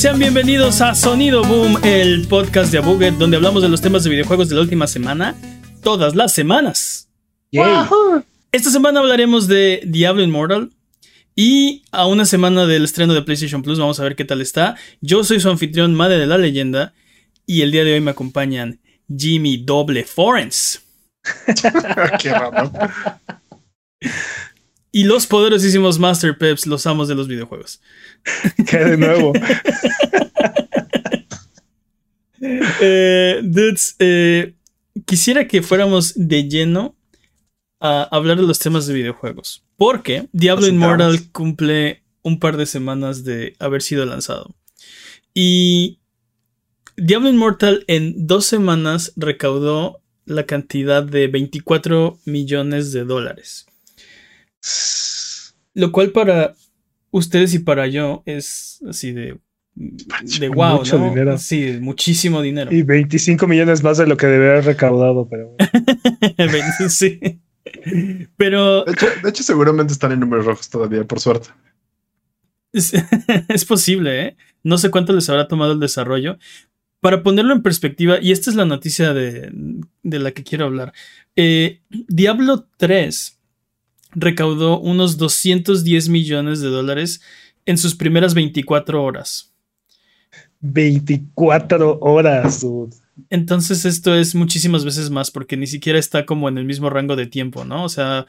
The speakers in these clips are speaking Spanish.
Sean bienvenidos a Sonido Boom, el podcast de Abuget, donde hablamos de los temas de videojuegos de la última semana, todas las semanas. Esta semana hablaremos de Diablo Immortal. Y a una semana del estreno de PlayStation Plus, vamos a ver qué tal está. Yo soy su anfitrión, Madre de la Leyenda. Y el día de hoy me acompañan Jimmy Doble Forens. qué raro. Y los poderosísimos Master Peps, los amos de los videojuegos. ¿Qué de nuevo? eh, dudes, eh, quisiera que fuéramos de lleno a hablar de los temas de videojuegos. Porque Diablo Immortal cumple un par de semanas de haber sido lanzado. Y Diablo Immortal en dos semanas recaudó la cantidad de 24 millones de dólares. Lo cual para ustedes y para yo es así de, de wow, Mucho dinero. Sí, muchísimo dinero. Y 25 millones más de lo que debería haber recaudado, pero... sí. Pero... De hecho, seguramente están en números rojos todavía, por suerte. Es, es, posible, ¿eh? No sé cuánto les habrá tomado el desarrollo. Para ponerlo en perspectiva, y esta es la noticia de, de la que quiero hablar. Eh, Diablo 3 recaudó unos 210 millones de dólares en sus primeras 24 horas. 24 horas. Entonces esto es muchísimas veces más porque ni siquiera está como en el mismo rango de tiempo, ¿no? O sea,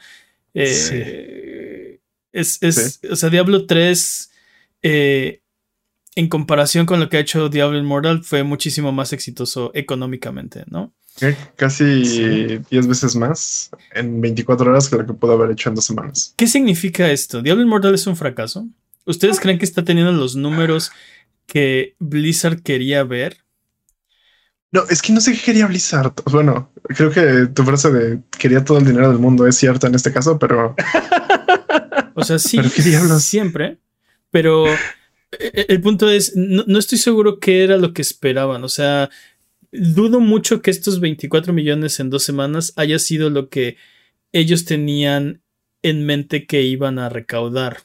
eh, es, o sea, Diablo 3 eh, en comparación con lo que ha hecho Diablo Immortal fue muchísimo más exitoso económicamente, ¿no? Casi 10 veces más en 24 horas que lo que pudo haber hecho en dos semanas. ¿Qué significa esto? ¿Diablo Immortal es un fracaso? ¿Ustedes creen que está teniendo los números que Blizzard quería ver? No, es que no sé qué quería Blizzard. Bueno, creo que tu frase de quería todo el dinero del mundo es cierta en este caso, pero. o sea, sí, siempre. Pero e, e, el punto es, no, no, estoy seguro qué era lo que esperaban. O sea, dudo mucho que estos 24 millones en dos semanas haya sido lo que ellos tenían en mente que iban a recaudar.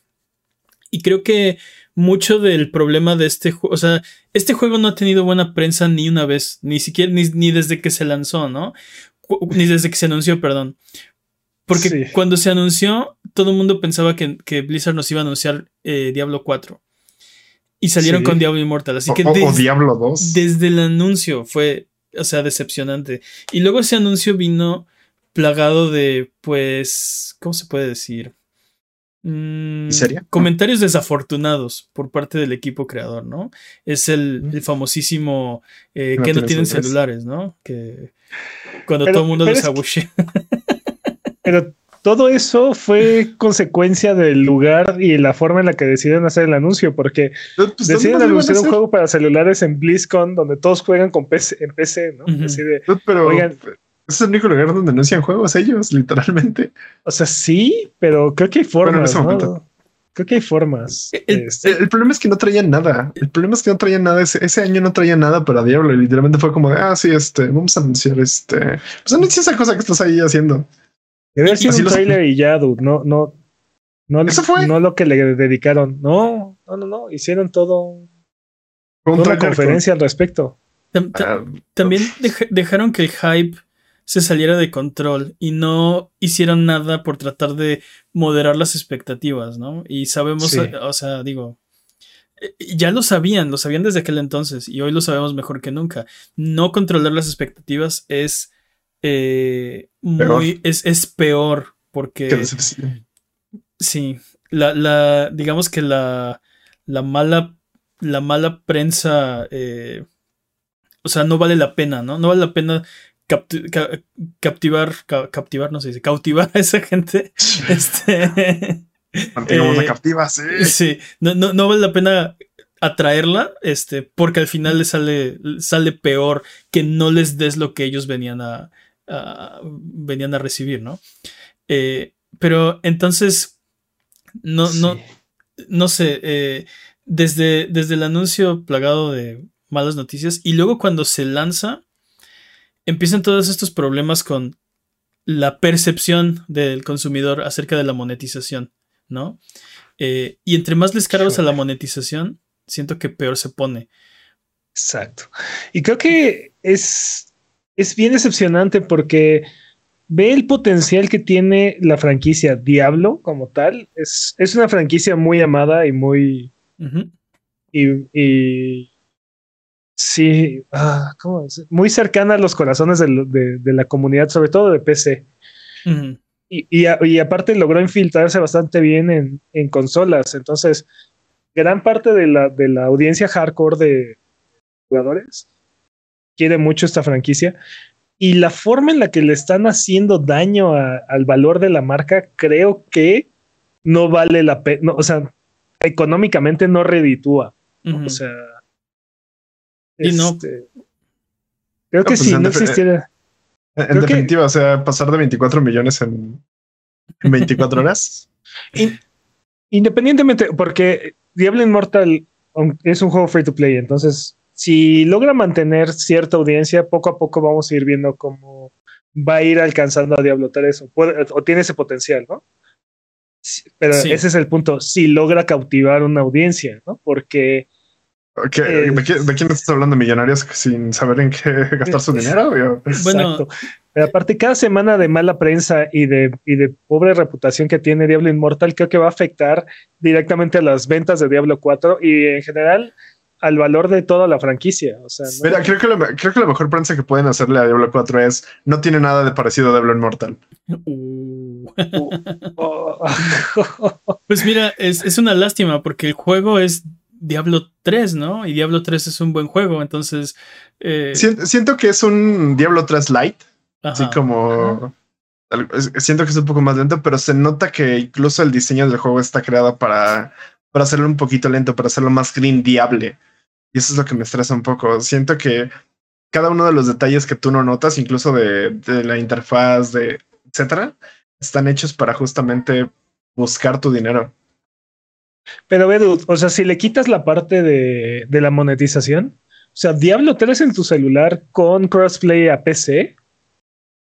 Y creo que mucho del problema de este juego, o sea, este juego no ha tenido buena prensa ni una vez, ni siquiera, ni, desde que se lanzó, ¿no? Ni desde que se anunció, perdón. Porque cuando se anunció, todo el mundo pensaba que, Blizzard nos iba a anunciar eh, Diablo 4. Y salieron con Diablo Immortal. Así que o, Diablo 2. Desde el anuncio fue, o sea, decepcionante. Y luego ese anuncio vino plagado de, pues, ¿cómo se puede decir? Mm? Comentarios desafortunados por parte del equipo creador, ¿no? Es el, famosísimo eh, que no tienen celulares, ¿no? Que cuando todo el mundo los abuche. Pero todo eso fue consecuencia del lugar y la forma en la que deciden hacer el anuncio, porque pues, deciden anunciar un juego para celulares en BlizzCon donde todos juegan con PC, en PC, ¿no? pero oigan, es el único lugar donde anuncian juegos ellos, literalmente. O sea, sí, pero creo que hay formas. Creo que hay formas. Este. El, problema es que no traían nada. El problema es que no traían nada. Ese, año no traían nada para Diablo. Literalmente fue como de, ah, sí, este, vamos a anunciar este. Pues anuncia esa cosa que estás ahí haciendo. Debe ser un trailer y ya, dude. No, no, no, ¿Eso fue? no lo que le dedicaron. No, no, no, no. Hicieron todo una conferencia al respecto. Ah, también dejaron que el hype se saliera de control y no hicieron nada por tratar de moderar las expectativas, ¿no? Y sabemos, o sea, digo, eh, ya lo sabían, lo sabían desde aquel entonces y hoy lo sabemos mejor que nunca. No controlar las expectativas es eh, muy, es, es, peor porque... Sí, la, la, digamos que la, la mala, la mala prensa, eh, o sea, no vale la pena, ¿no? No vale la pena captivar, captivar, no sé, dice, cautivar a esa gente. este, Mantengamos la eh, captiva, sí. Sí, no, no, no, vale la pena atraerla, este, porque al final le sale, sale peor que no les des lo que ellos venían a, venían a recibir, ¿no? Eh, pero entonces, no, no, no sé, eh, desde, desde el anuncio plagado de malas noticias y luego cuando se lanza, empiezan todos estos problemas con la percepción del consumidor acerca de la monetización, ¿no? Eh, y entre más les cargas a la monetización, siento que peor se pone. Exacto. Y creo que es, es bien decepcionante porque ve el potencial que tiene la franquicia Diablo como tal. Es, es una franquicia muy amada y muy. y, sí, ah, muy cercana a los corazones de, la comunidad, sobre todo de PC. y, y, aparte logró infiltrarse bastante bien en, en, consolas. Entonces, gran parte de la, de la audiencia hardcore de jugadores quiere mucho esta franquicia y la forma en la que le están haciendo daño al valor de la marca, creo que no vale la pena, o sea, económicamente no reditúa. O sea, y no. Este, creo que si pues no existiera. En, definitiva, o sea, pasar de 24 millones en, 24 horas. independientemente, porque Diablo Immortal es un juego free to play, entonces si logra mantener cierta audiencia, poco a poco vamos a ir viendo cómo va a ir alcanzando a Diablo 3 o, o tiene ese potencial, ¿no? Pero ese es el punto, si logra cautivar una audiencia, ¿no? Porque... ¿De, quién, estás hablando? ¿Millonarios sin saber en qué gastar su dinero? Bueno, Pero aparte, cada semana de mala prensa y de, y de pobre reputación que tiene Diablo Immortal, creo que va a afectar directamente a las ventas de Diablo 4 y en general al valor de toda la franquicia. O sea, Mira, creo que, la, creo que la mejor prensa que pueden hacerle a Diablo 4 es no tiene nada de parecido a Diablo Immortal. Uh. pues mira, es, una lástima porque el juego es Diablo 3, ¿no? Y Diablo 3 es un buen juego, entonces... Eh, siento, que es un Diablo 3 light, así como... Siento que es un poco más lento, pero se nota que incluso el diseño del juego está creado para, para hacerlo un poquito lento, para hacerlo más green diable. Y eso es lo que me estresa un poco. Siento que cada uno de los detalles que tú no notas, incluso de, la interfaz, de etcétera, están hechos para justamente buscar tu dinero. Pero Edu, o sea, si le quitas la parte de, de la monetización, o sea, Diablo 3 en tu celular con crossplay a PC,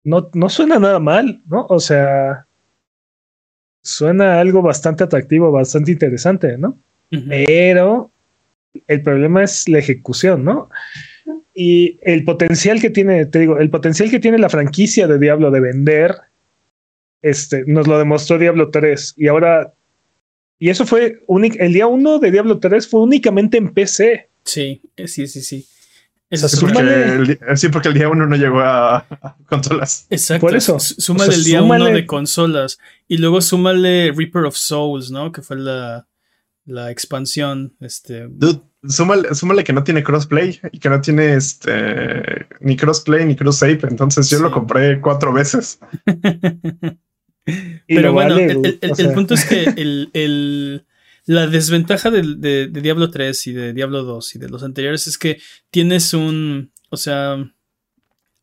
no, no suena nada mal, ¿no? O sea, suena algo bastante atractivo, bastante interesante, ¿no? Pero el problema es la ejecución, ¿no? Y el potencial que tiene, te digo, el potencial que tiene la franquicia de Diablo de vender, este, nos lo demostró Diablo 3 y ahora, y eso fue, el día 1 de Diablo 3 fue únicamente en PC. Sí, eh, sí, sí, sí. sí, porque el, sí, porque el día 1 no llegó a, consolas. Exacto. Por eso. Súmale el día 1 de consolas y luego súmale Reaper of Souls, ¿no? Que fue la, la expansión. Este. Dude, súmale, que no tiene crossplay y que no tiene este ni crossplay ni cross save. Entonces yo lo compré cuatro veces. Pero bueno, el, punto es que el, la desventaja de, Diablo 3 y de Diablo 2 y de los anteriores es que tienes un. O sea.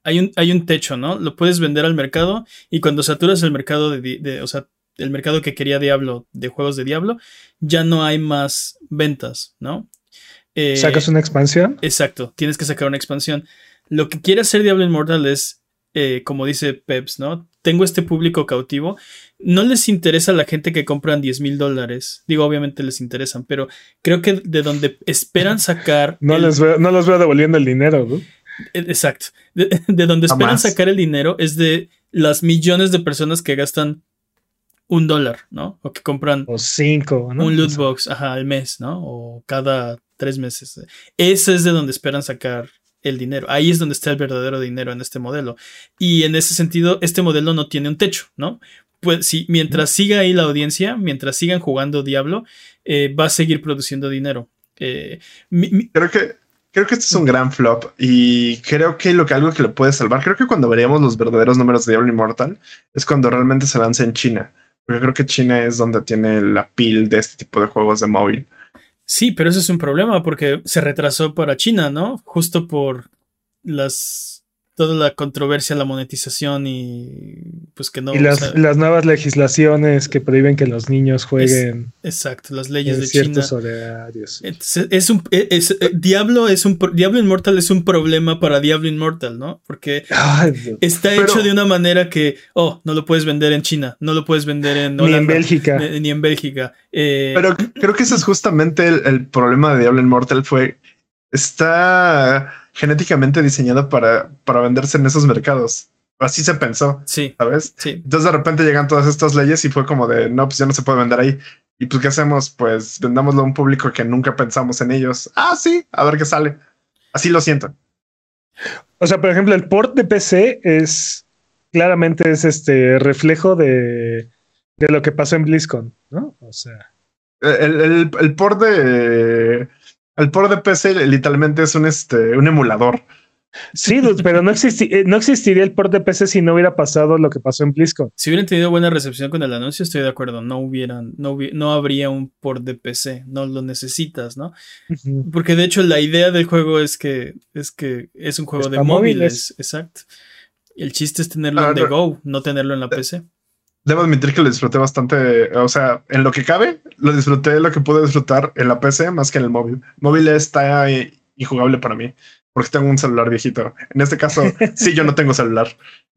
Hay un, hay un techo, ¿no? Lo puedes vender al mercado y cuando saturas el mercado de, de o sea, el mercado que quería Diablo de juegos de Diablo, ya no hay más ventas, ¿no? Eh, ¿Sacas una expansión? Exacto, tienes que sacar una expansión. Lo que quiere hacer Diablo Immortal es, eh, como dice Peps, ¿no? Tengo este público cautivo. No les interesa a la gente que compran 10 mil dólares. Digo, obviamente les interesan, pero creo que de donde esperan sacar. no, les veo, no los veo devolviendo el dinero, ¿no? E, exacto. De, donde esperan sacar el dinero es de las millones de personas que gastan un dólar, ¿no? O que compran o cinco, ¿no? un loot box ajá, al mes, ¿no? O cada tres meses. Ese es de donde esperan sacar el dinero. Ahí es donde está el verdadero dinero en este modelo. Y en ese sentido, este modelo no tiene un techo, ¿no? Pues si mientras siga ahí la audiencia, mientras sigan jugando Diablo, eh, va a seguir produciendo dinero. Eh, creo que creo que este es un gran flop y creo que lo que algo que lo puede salvar, creo que cuando veríamos los verdaderos números de Diablo Immortal es cuando realmente se lance en China. Porque creo que China es donde tiene la pil de este tipo de juegos de móvil. Sí, pero eso es un problema porque se retrasó para China, ¿no? Justo por las toda la controversia, la monetización y pues que no. Y las, nuevas legislaciones que prohíben que los niños jueguen. exacto, las leyes de China. Horarios. Es, un es, eh, Diablo es un Diablo Immortal es un problema para Diablo Immortal, ¿no? Porque está hecho de una manera que, oh, no lo puedes vender en China, no lo puedes vender en ni en Bélgica, ni, en Bélgica. Eh, Pero creo que ese es justamente el, el problema de Diablo Immortal fue está genéticamente diseñado para, para venderse en esos mercados. Así se pensó. Sí. ¿Sabes? Sí. Entonces de repente llegan todas estas leyes y fue como de, no, pues ya no se puede vender ahí. Y pues, ¿qué hacemos? Pues vendámoslo a un público que nunca pensamos en ellos. Ah, sí, a ver qué sale. Así lo siento. O sea, por ejemplo, el port de PC es claramente es este reflejo de, de lo que pasó en BlizzCon, ¿no? O sea. El, el, el port de el port de PC literalmente es un, este, un emulador. Sí, pero no, eh, no existiría el port de PC si no hubiera pasado lo que pasó en BlizzCon. Si hubieran tenido buena recepción con el anuncio, estoy de acuerdo. No hubieran, no, no habría un port de PC. No lo necesitas, ¿no? Porque de hecho la idea del juego es que es que es un juego de móviles. Exacto. El chiste es tenerlo ah, en The Go, no tenerlo en la PC debo admitir que lo disfruté bastante. O sea, en lo que cabe, lo disfruté lo que pude disfrutar en la PC más que en el móvil. Móvil está injugable para mí porque tengo un celular viejito. En este caso, sí, yo no tengo celular.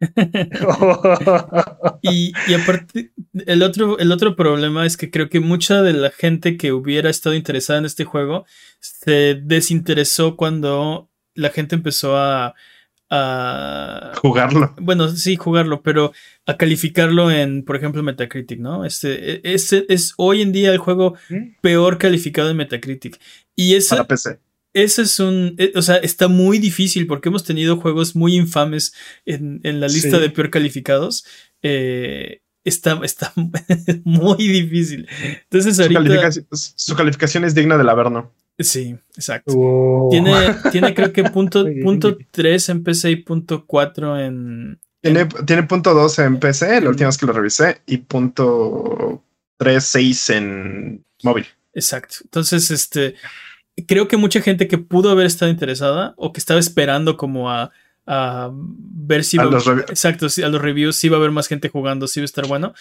y, y, aparte, el otro, el otro problema es que creo que mucha de la gente que hubiera estado interesada en este juego se desinteresó cuando la gente empezó a a jugarlo. Bueno, sí, jugarlo, pero a calificarlo en, por ejemplo, Metacritic, ¿no? Este, este es hoy en día el juego ¿Mm? peor calificado en Metacritic. Y ese, Para PC. Ese es un, eh, o sea, está muy difícil porque hemos tenido juegos muy infames en, la lista de peor calificados. Eh, está, está muy difícil. Entonces ahorita... Su calificación, es digna del Averno. Sí, exacto. Tiene, tiene creo que punto, punto 3 en PC y punto 4 en... Tiene, tiene punto 2 en PC, la última vez que lo revisé, y punto 3, 6 en móvil. Exacto. Entonces, este, creo que mucha gente que pudo haber estado interesada o que estaba esperando como a, a ver si... A los exacto, a los reviews, si va a haber más gente jugando, si va a estar bueno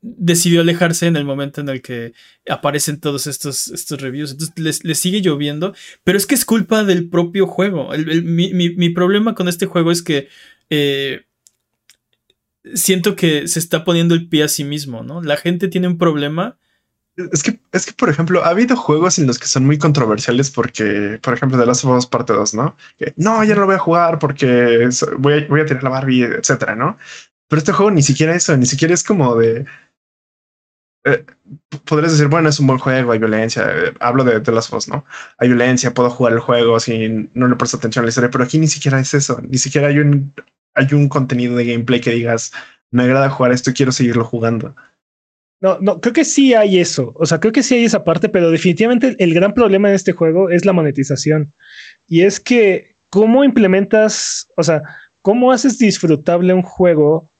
decidió alejarse en el momento en el que aparecen todos estos, estos reviews. Entonces les, sigue lloviendo, pero es que es culpa del propio juego. mi, problema con este juego es que eh, siento que se está poniendo el pie a sí mismo, ¿no? La gente tiene un problema. Es que, es que, por ejemplo, ha habido juegos en los que son muy controversiales porque, por ejemplo, de las of parte 2, ¿no? Que no, ya no lo voy a jugar porque voy a, voy a tirar la Barbie, etcétera, ¿no? Pero este juego ni siquiera eso, ni siquiera es como de. Eh, podrías decir, bueno, es un buen juego, hay violencia. Eh, hablo de, de las voz, ¿no? Hay violencia, puedo jugar el juego sin no le presto atención a la historia, pero aquí ni siquiera es eso. Ni siquiera hay un, hay un contenido de gameplay que digas, me agrada jugar esto quiero seguirlo jugando. No, no, creo que sí hay eso. O sea, creo que sí hay esa parte, pero definitivamente el gran problema de este juego es la monetización. Y es que, ¿cómo implementas, o sea, cómo haces disfrutable un juego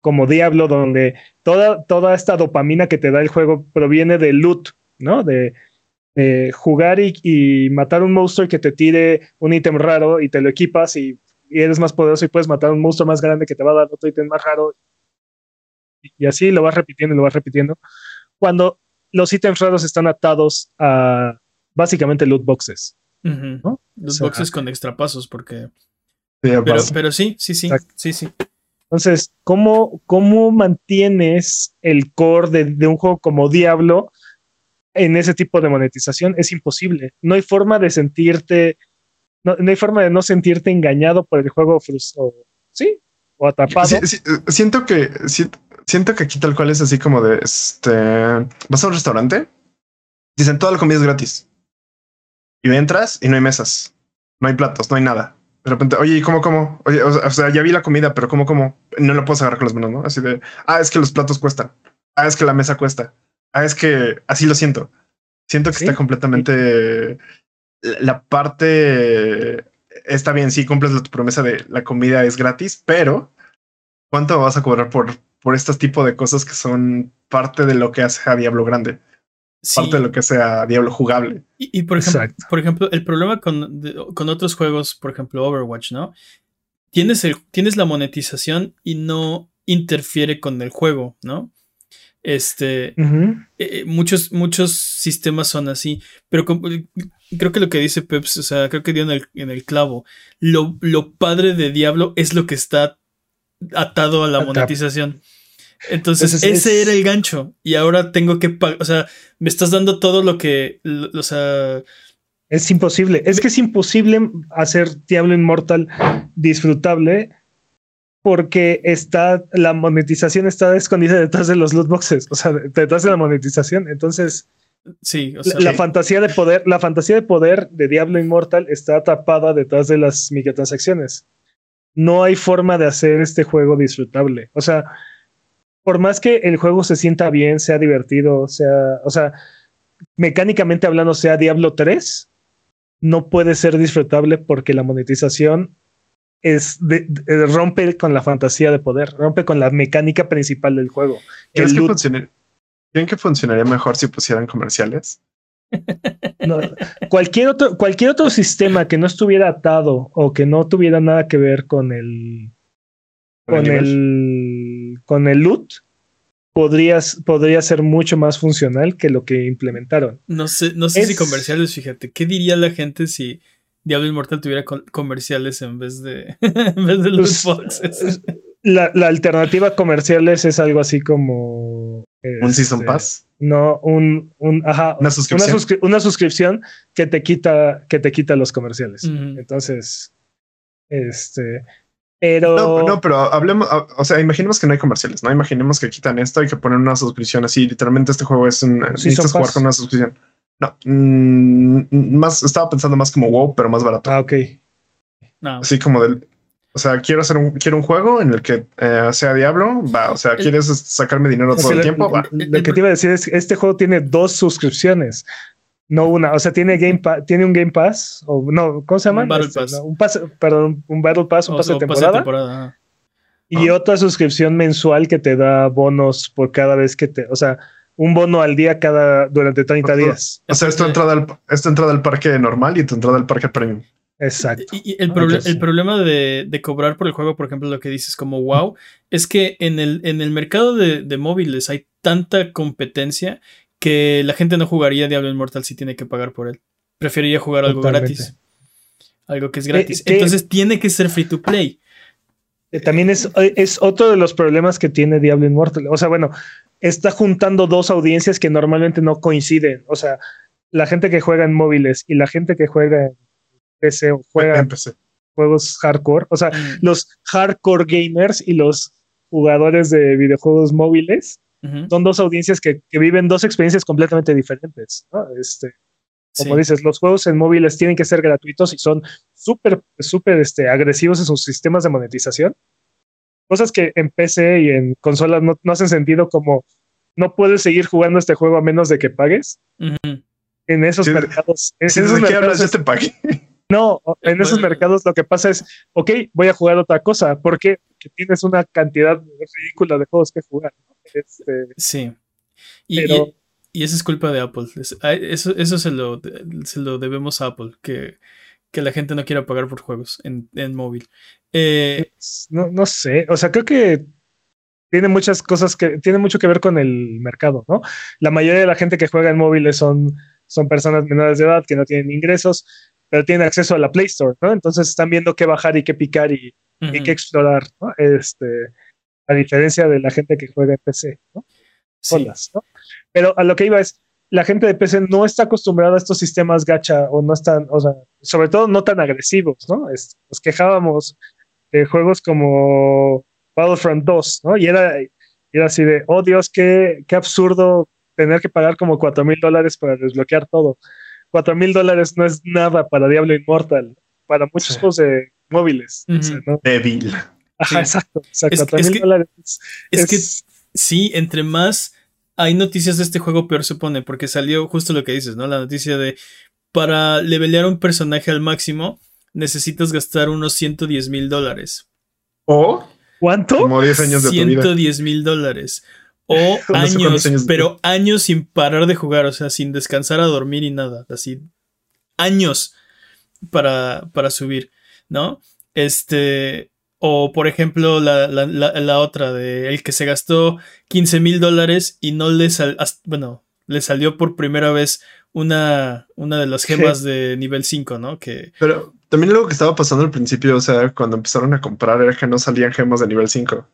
como Diablo, donde toda, toda esta dopamina que te da el juego proviene de loot, ¿no? De, jugar y, matar un monstruo que te tire un ítem raro y te lo equipas y, eres más poderoso y puedes matar un monstruo más grande que te va a dar otro ítem más raro. Y, así lo vas repitiendo y lo vas repitiendo. Cuando los ítems raros están atados a básicamente loot boxes. Loot boxes con extra pasos, porque. pero, pero, sí, sí, sí, sí, sí. Entonces, ¿cómo, cómo mantienes el core de, un juego como Diablo en ese tipo de monetización? Es imposible. No hay forma de sentirte, no, hay forma de no sentirte engañado por el juego frustrado. ¿Sí? O atrapado. siento que siento que aquí tal cual es así como de este vas a un restaurante, dicen toda la comida es gratis. Y entras y no hay mesas, no hay platos, no hay nada de repente, oye, ¿y cómo, cómo? Oye, o sea, ya vi la comida, pero ¿cómo, cómo? No lo puedo agarrar con las manos, ¿no? Así de, ah, es que los platos cuestan. Ah, es que la mesa cuesta. Ah, es que así lo siento. Siento que está completamente la parte está bien, sí cumples la, tu promesa de la comida es gratis, pero ¿cuánto vas a cobrar por, por este tipo de cosas que son parte de lo que hace a Diablo Grande? parte de lo que sea Diablo jugable. Y, por, ejemplo, por ejemplo, el problema con, con, otros juegos, por ejemplo Overwatch, ¿no? tienes, el, tienes la monetización y no interfiere con el juego, ¿no? Este, eh, muchos, muchos sistemas son así, pero creo que lo que dice Peps, o sea, creo que dio en el, en el clavo. Lo, lo, padre de Diablo es lo que está atado a la monetización. Entonces, ese era el gancho. Y ahora tengo que pagar. O sea, me estás dando todo lo que. O sea. Es imposible. Es que es imposible hacer Diablo Inmortal disfrutable porque está, la monetización está escondida detrás de los loot boxes, o sea, detrás de la monetización. Entonces, sí, la, fantasía de poder, la fantasía de poder de Diablo Immortal está atrapada detrás de las microtransacciones. No hay forma de hacer este juego disfrutable. O sea, por más que el juego se sienta bien, sea divertido, sea, o sea, mecánicamente hablando, sea Diablo 3, no puede ser disfrutable porque la monetización es de, rompe con la fantasía de poder, rompe con la mecánica principal del juego. ¿Creen que, funcionaría mejor si pusieran comerciales? cualquier, otro, cualquier otro sistema que no estuviera atado o que no tuviera nada que ver con el con el, con el loot podría, podría ser mucho más funcional que lo que implementaron. No sé, no sé si comerciales, fíjate, ¿qué diría la gente si Diablo Inmortal tuviera comerciales en vez de, en vez de los boxes. La, la, alternativa comerciales es algo así como. ¿Un Season este, Pass? No, un, un ajá, una suscripción. Una, suscripción que te quita, que te quita los comerciales. Entonces, este. Pero. No, no, pero hablemos, o sea, imaginemos que no hay comerciales, ¿no? Imaginemos que quitan esto y que ponen una suscripción así. Literalmente, este juego es un. Necesitas jugar con una suscripción. No, mm, más estaba pensando más como WoW, pero más barato. Ah, ok. Así como del. O sea, quiero hacer un, quiero un juego en el que eh, sea Diablo, va. O sea, quieres sacarme dinero todo el tiempo, va. Lo que te iba a decir es que este juego tiene dos suscripciones, no una. O sea, tiene Game tiene un Game Pass, o no, ¿cómo se llama? Un Battle este, Pass. un pase, perdón, un Battle Pass, un pase de temporada. Y otra suscripción mensual que te da bonos por cada vez que te, o sea, un bono al día cada durante 30 días. O sea, es tu entrada al, entrada al parque normal y tu entrada al parque premium. Exacto. Y, el, el, problema de, cobrar por el juego, por ejemplo, lo que dices como wow, es que en el, en el mercado de, móviles hay tanta competencia que la gente no jugaría Diablo Immortal si tiene que pagar por él. Preferiría jugar algo gratis. Algo que es gratis. Eh, Entonces tiene que ser free to play. Eh, también es, es otro de los problemas que tiene Diablo Immortal. O sea, bueno, está juntando dos audiencias que normalmente no coinciden. O sea, la gente que juega en móviles y la gente que juega en PC o juega en juegos hardcore. O sea, mm. los hardcore gamers y los jugadores de videojuegos móviles son dos audiencias que, viven dos experiencias completamente diferentes. Este, como dices, los juegos en móviles tienen que ser gratuitos y son súper, súper este, agresivos en sus sistemas de monetización cosas que en PC y en consolas no, hacen sentido como no puedes seguir jugando este juego a menos de que pagues. En esos mercados. En, esos mercados este pague. No, en esos mercados lo que pasa es, ok, voy a jugar otra cosa. ¿Por qué? Porque tienes una cantidad ridícula de juegos que jugar. Este, sí. Y, y, eso es culpa de Apple. Eso, eso se, lo, se lo debemos a Apple, que que la gente no quiera pagar por juegos en, móvil. Eh, no, no sé, o sea, creo que tiene muchas cosas que tiene mucho que ver con el mercado, ¿no? La mayoría de la gente que juega en móviles son, son personas menores de edad que no tienen ingresos, pero tienen acceso a la Play Store, ¿no? Entonces están viendo qué bajar y qué picar y, qué explorar, ¿no? Este, a diferencia de la gente que juega en PC, ¿no? Solas, ¿no? Pero a lo que iba es, la gente de PC no está acostumbrada a estos sistemas gacha o no están, o sea, sobre todo no tan agresivos, ¿no? nos quejábamos de juegos como Battlefront 2, ¿no? Y era, era así de, oh Dios, qué, qué absurdo tener que pagar como 4 mil dólares para desbloquear todo. 4 mil dólares no es nada para Diablo Immortal, para muchos juegos de móviles. Débil. Ajá, exacto. es, dólares. Es, que sí, entre más hay noticias de este juego, peor se pone, porque salió justo lo que dices, ¿no? La noticia de para levelear un personaje al máximo necesitas gastar unos 110 mil dólares. ¿O? ¿Cuánto? Como 10 años de 110 mil dólares. O años, pero años sin parar de jugar, o sea, sin descansar a dormir y nada, así. Años para, para subir, ¿no? Este. O, por ejemplo, la, otra de el que se gastó 15 mil dólares y no le sal, bueno, le salió por primera vez una, una de las gemas de nivel 5, ¿no? Que... Pero también algo que estaba pasando al principio, o sea, cuando empezaron a comprar era que no salían gemas de nivel 5.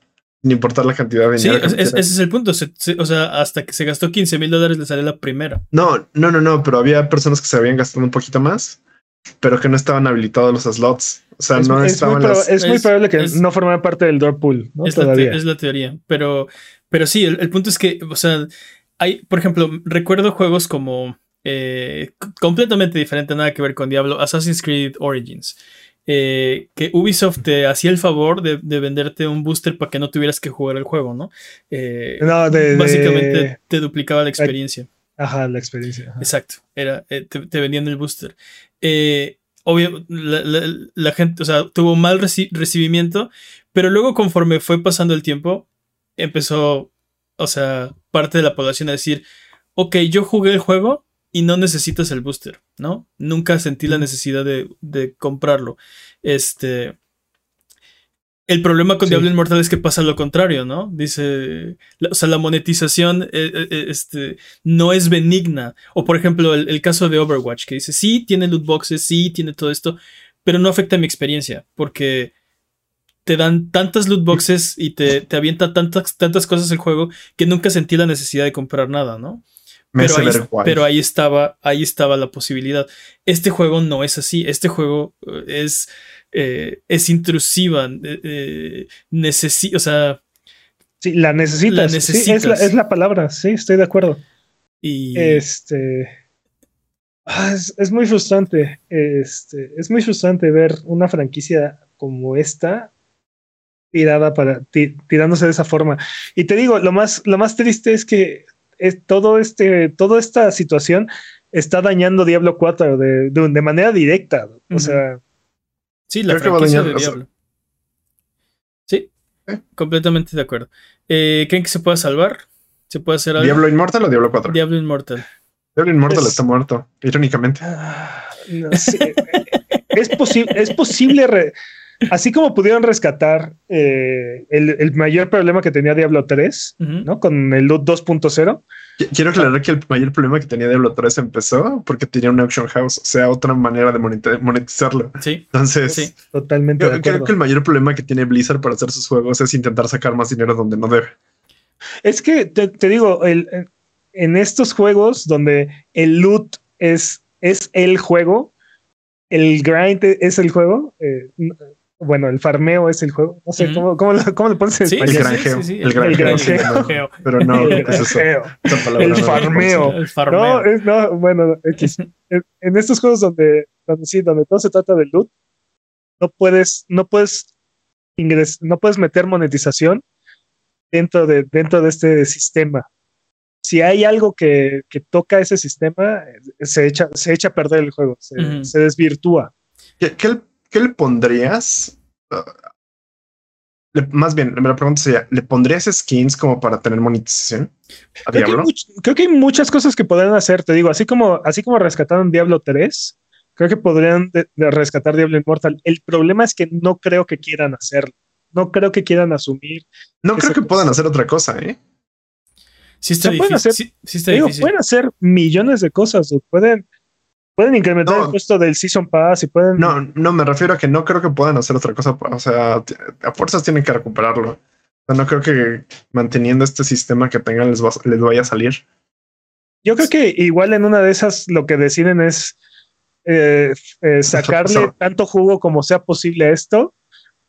Ni importar la cantidad de dinero. Sí, ese es el punto. o sea, hasta que se gastó 15 mil dólares le salió la primera. No, no, no, no, pero había personas que se habían gastado un poquito más, pero que no estaban habilitados los slots. O sea, no estaban. Muy Es muy probable que no formaran parte del drop pool, ¿no? Es, La, es la teoría. Pero, pero sí, el, punto es que, o sea, hay, por ejemplo, recuerdo juegos como eh, completamente diferente, nada que ver con Diablo, Assassin's Creed Origins. Eh, que Ubisoft te hacía el favor de, venderte un booster para que no tuvieras que jugar el juego, ¿no? Eh, no básicamente te duplicaba la experiencia. Ajá, la experiencia. Exacto, era, te, te, vendían el booster. Obvio, la, gente, o sea, tuvo mal recibimiento, pero luego conforme fue pasando el tiempo, empezó, o sea, parte de la población a decir, ok, yo jugué el juego, y no necesitas el booster, ¿no? Nunca sentí la necesidad de, comprarlo. Este. El problema con Diablo Inmortal es que pasa lo contrario, ¿no? Dice, o sea, la monetización eh, eh, eh, este, no es benigna. O por ejemplo, el, caso de Overwatch, que dice, sí, tiene loot boxes, sí, tiene todo esto, pero no afecta mi experiencia, porque te dan tantas loot boxes y te, te avienta tantas, tantas cosas el juego que nunca sentí la necesidad de comprar nada, ¿no? Pero ahí, estaba, ahí estaba la posibilidad. Este juego no es así. Este juego es, eh, es intrusiva. Eh, o sea. Sí, la necesitas. es, la, palabra. Sí, estoy de acuerdo. Y. Este. Ah, es, muy frustrante. Este, es muy frustrante ver una franquicia como esta tirada para tirándose de esa forma. Y te digo, lo más, lo más triste es que todo este, toda esta situación está dañando Diablo 4 de, de, manera directa. O sea. Sí, la franquicia de Diablo. Sí, ¿Eh? completamente de acuerdo. Eh, ¿Creen que se pueda salvar? ¿Se puede hacer algo? ¿Diablo Inmortal o Diablo 4? Diablo Inmortal. Diablo Inmortal está muerto, irónicamente. Ah, es, posible es posible Así como pudieron rescatar eh, el, mayor problema que tenía Diablo 3, ¿no? Con el loot 2.0. Quiero aclarar que el mayor problema que tenía Diablo 3 empezó porque tenía un auction house, o sea, otra manera de monetizarlo. Sí. Entonces, sí. totalmente. creo que el mayor problema que tiene Blizzard para hacer sus juegos es intentar sacar más dinero donde no debe. Es que te, digo, el, en estos juegos donde el loot es, es el juego, el grind es el juego, eh, bueno, el farmeo es el juego. No sé, ¿cómo, cómo, cómo, le pones el granjeo. el granjeo. pero no, el es eso? El farmeo. El farmeo. No, no bueno, en estos juegos donde, donde sí, donde todo se trata de loot, no puedes, no puedes ingres, no puedes meter monetización dentro de, dentro de este sistema. Si hay algo que, que toca ese sistema, se echa, se echa a perder el juego, se, se desvirtúa. ¿Qué, qué, ¿qué le pondrías? más bien, me la pregunta sería, ¿le pondrías skins como para tener monetización a creo Diablo? Que creo que hay muchas cosas que podrían hacer, te digo, así como, así como rescataron Diablo 3, creo que podrían rescatar Diablo Immortal. El problema es que no creo que quieran hacerlo. No creo que quieran asumir. No creo que puedan hacer otra cosa, ¿eh? Sí está, difícil, hacer, sí, está difícil. Pueden hacer millones de cosas. Pueden, Pueden incrementar el costo del Season Pass y pueden. No, no, me refiero a que no creo que puedan hacer otra cosa. O sea, a fuerzas tienen que recuperarlo. no creo que manteniendo este sistema que tengan les, les vaya a salir. Yo creo que igual en una de esas lo que deciden es eh, eh, sacarle tanto jugo como sea posible a esto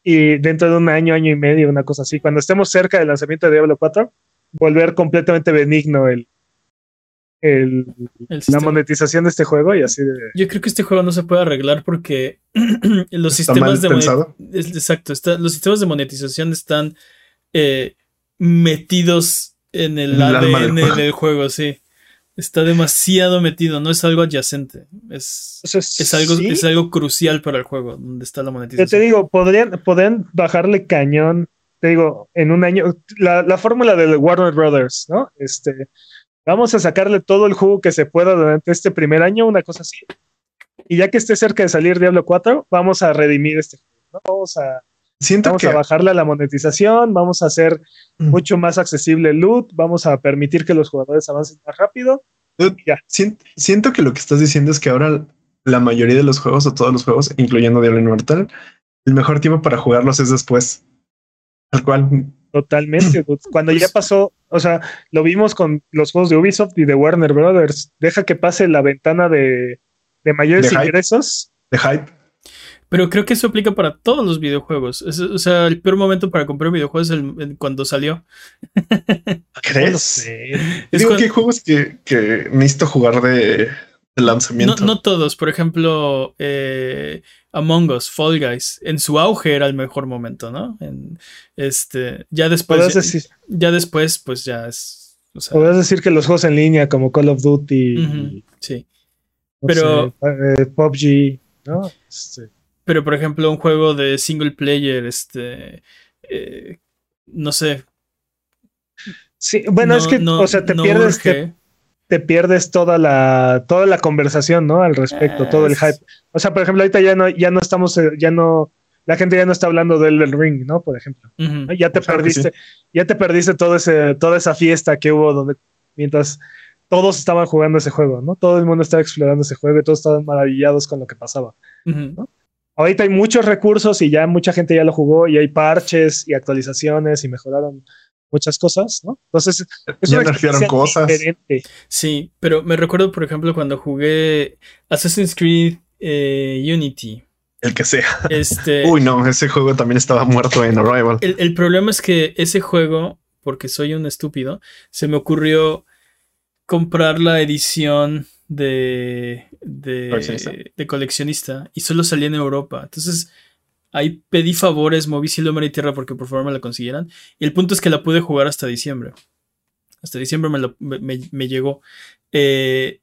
y dentro de un año, año y medio, una cosa así, cuando estemos cerca del lanzamiento de Diablo 4, volver completamente benigno el, la monetización de este juego y así de... Yo creo que este juego no se puede arreglar porque los sistemas de exacto, los sistemas de monetización están eh, metidos en el, ADN del juego. sí. Está demasiado metido, no es algo adyacente. Es, es, algo, es algo crucial para el juego, donde está la monetización. Yo te digo, podrían, podrían bajarle cañón, te digo, en un año, la, la fórmula de Warner Brothers, ¿no? Este, Vamos a sacarle todo el jugo que se pueda durante este primer año, una cosa así. Y ya que esté cerca de salir Diablo 4, vamos a redimir este juego. ¿no? Vamos a Siento vamos a bajarle a la monetización, vamos a hacer mm. mucho más accesible el loot, vamos a permitir que los jugadores avancen más rápido. Ya. Siento, que lo que estás diciendo es que ahora la mayoría de los juegos o todos los juegos, incluyendo Diablo Immortal, el mejor tiempo para jugarlos es después. Tal cual. Totalmente. Cuando ya pasó, o sea, lo vimos con los juegos de Ubisoft y de Warner Brothers. Deja que pase la ventana de, mayores ingresos. De hype. Pero creo que eso aplica para todos los videojuegos. o sea, el peor momento para comprar un videojuego es el, cuando salió. ¿Crees? Digo que hay juegos que, que necesito jugar de, lanzamiento. No, todos. Por ejemplo, eh, Among Us, Fall Guys, en su auge era el mejor momento, ¿no? este, ya después. Ya, después, pues ya es. O decir que los juegos en línea como Call of Duty. sí. Pero. Eh, PUBG, ¿no? Este, pero, por ejemplo, un juego de single player, este. Eh, no sé. Sí, bueno, es que, o sea, te pierdes. Te, pierdes toda la, toda la conversación, ¿no? Al respecto, todo el hype. O sea, por ejemplo, ahorita ya no, ya no estamos, eh, ya no, la gente ya no está hablando del ring, ¿no? Por ejemplo. Ya te perdiste, ya te perdiste todo ese, toda esa fiesta que hubo donde mientras todos estaban jugando ese juego, ¿no? Todo el mundo estaba explorando ese juego y todos estaban maravillados con lo que pasaba. ¿no? ahorita hay muchos recursos y ya mucha gente ya lo jugó y hay parches y actualizaciones y mejoraron muchas cosas, ¿no? Entonces, es ya una cosas. Diferente. Sí, pero me recuerdo, por ejemplo, cuando jugué Assassin's Creed eh, Unity. El que sea. Este, Uy, no, ese juego también estaba muerto en Arrival. El, el problema es que ese juego, porque soy un estúpido, se me ocurrió comprar la edición de, de, ¿Coleccionista? y solo salía en Europa. Entonces ahí pedí favores, moví cielo, mar y tierra porque por favor me la consiguieran. Y el punto es que la pude jugar hasta diciembre. Hasta diciembre me, llegó. Eh,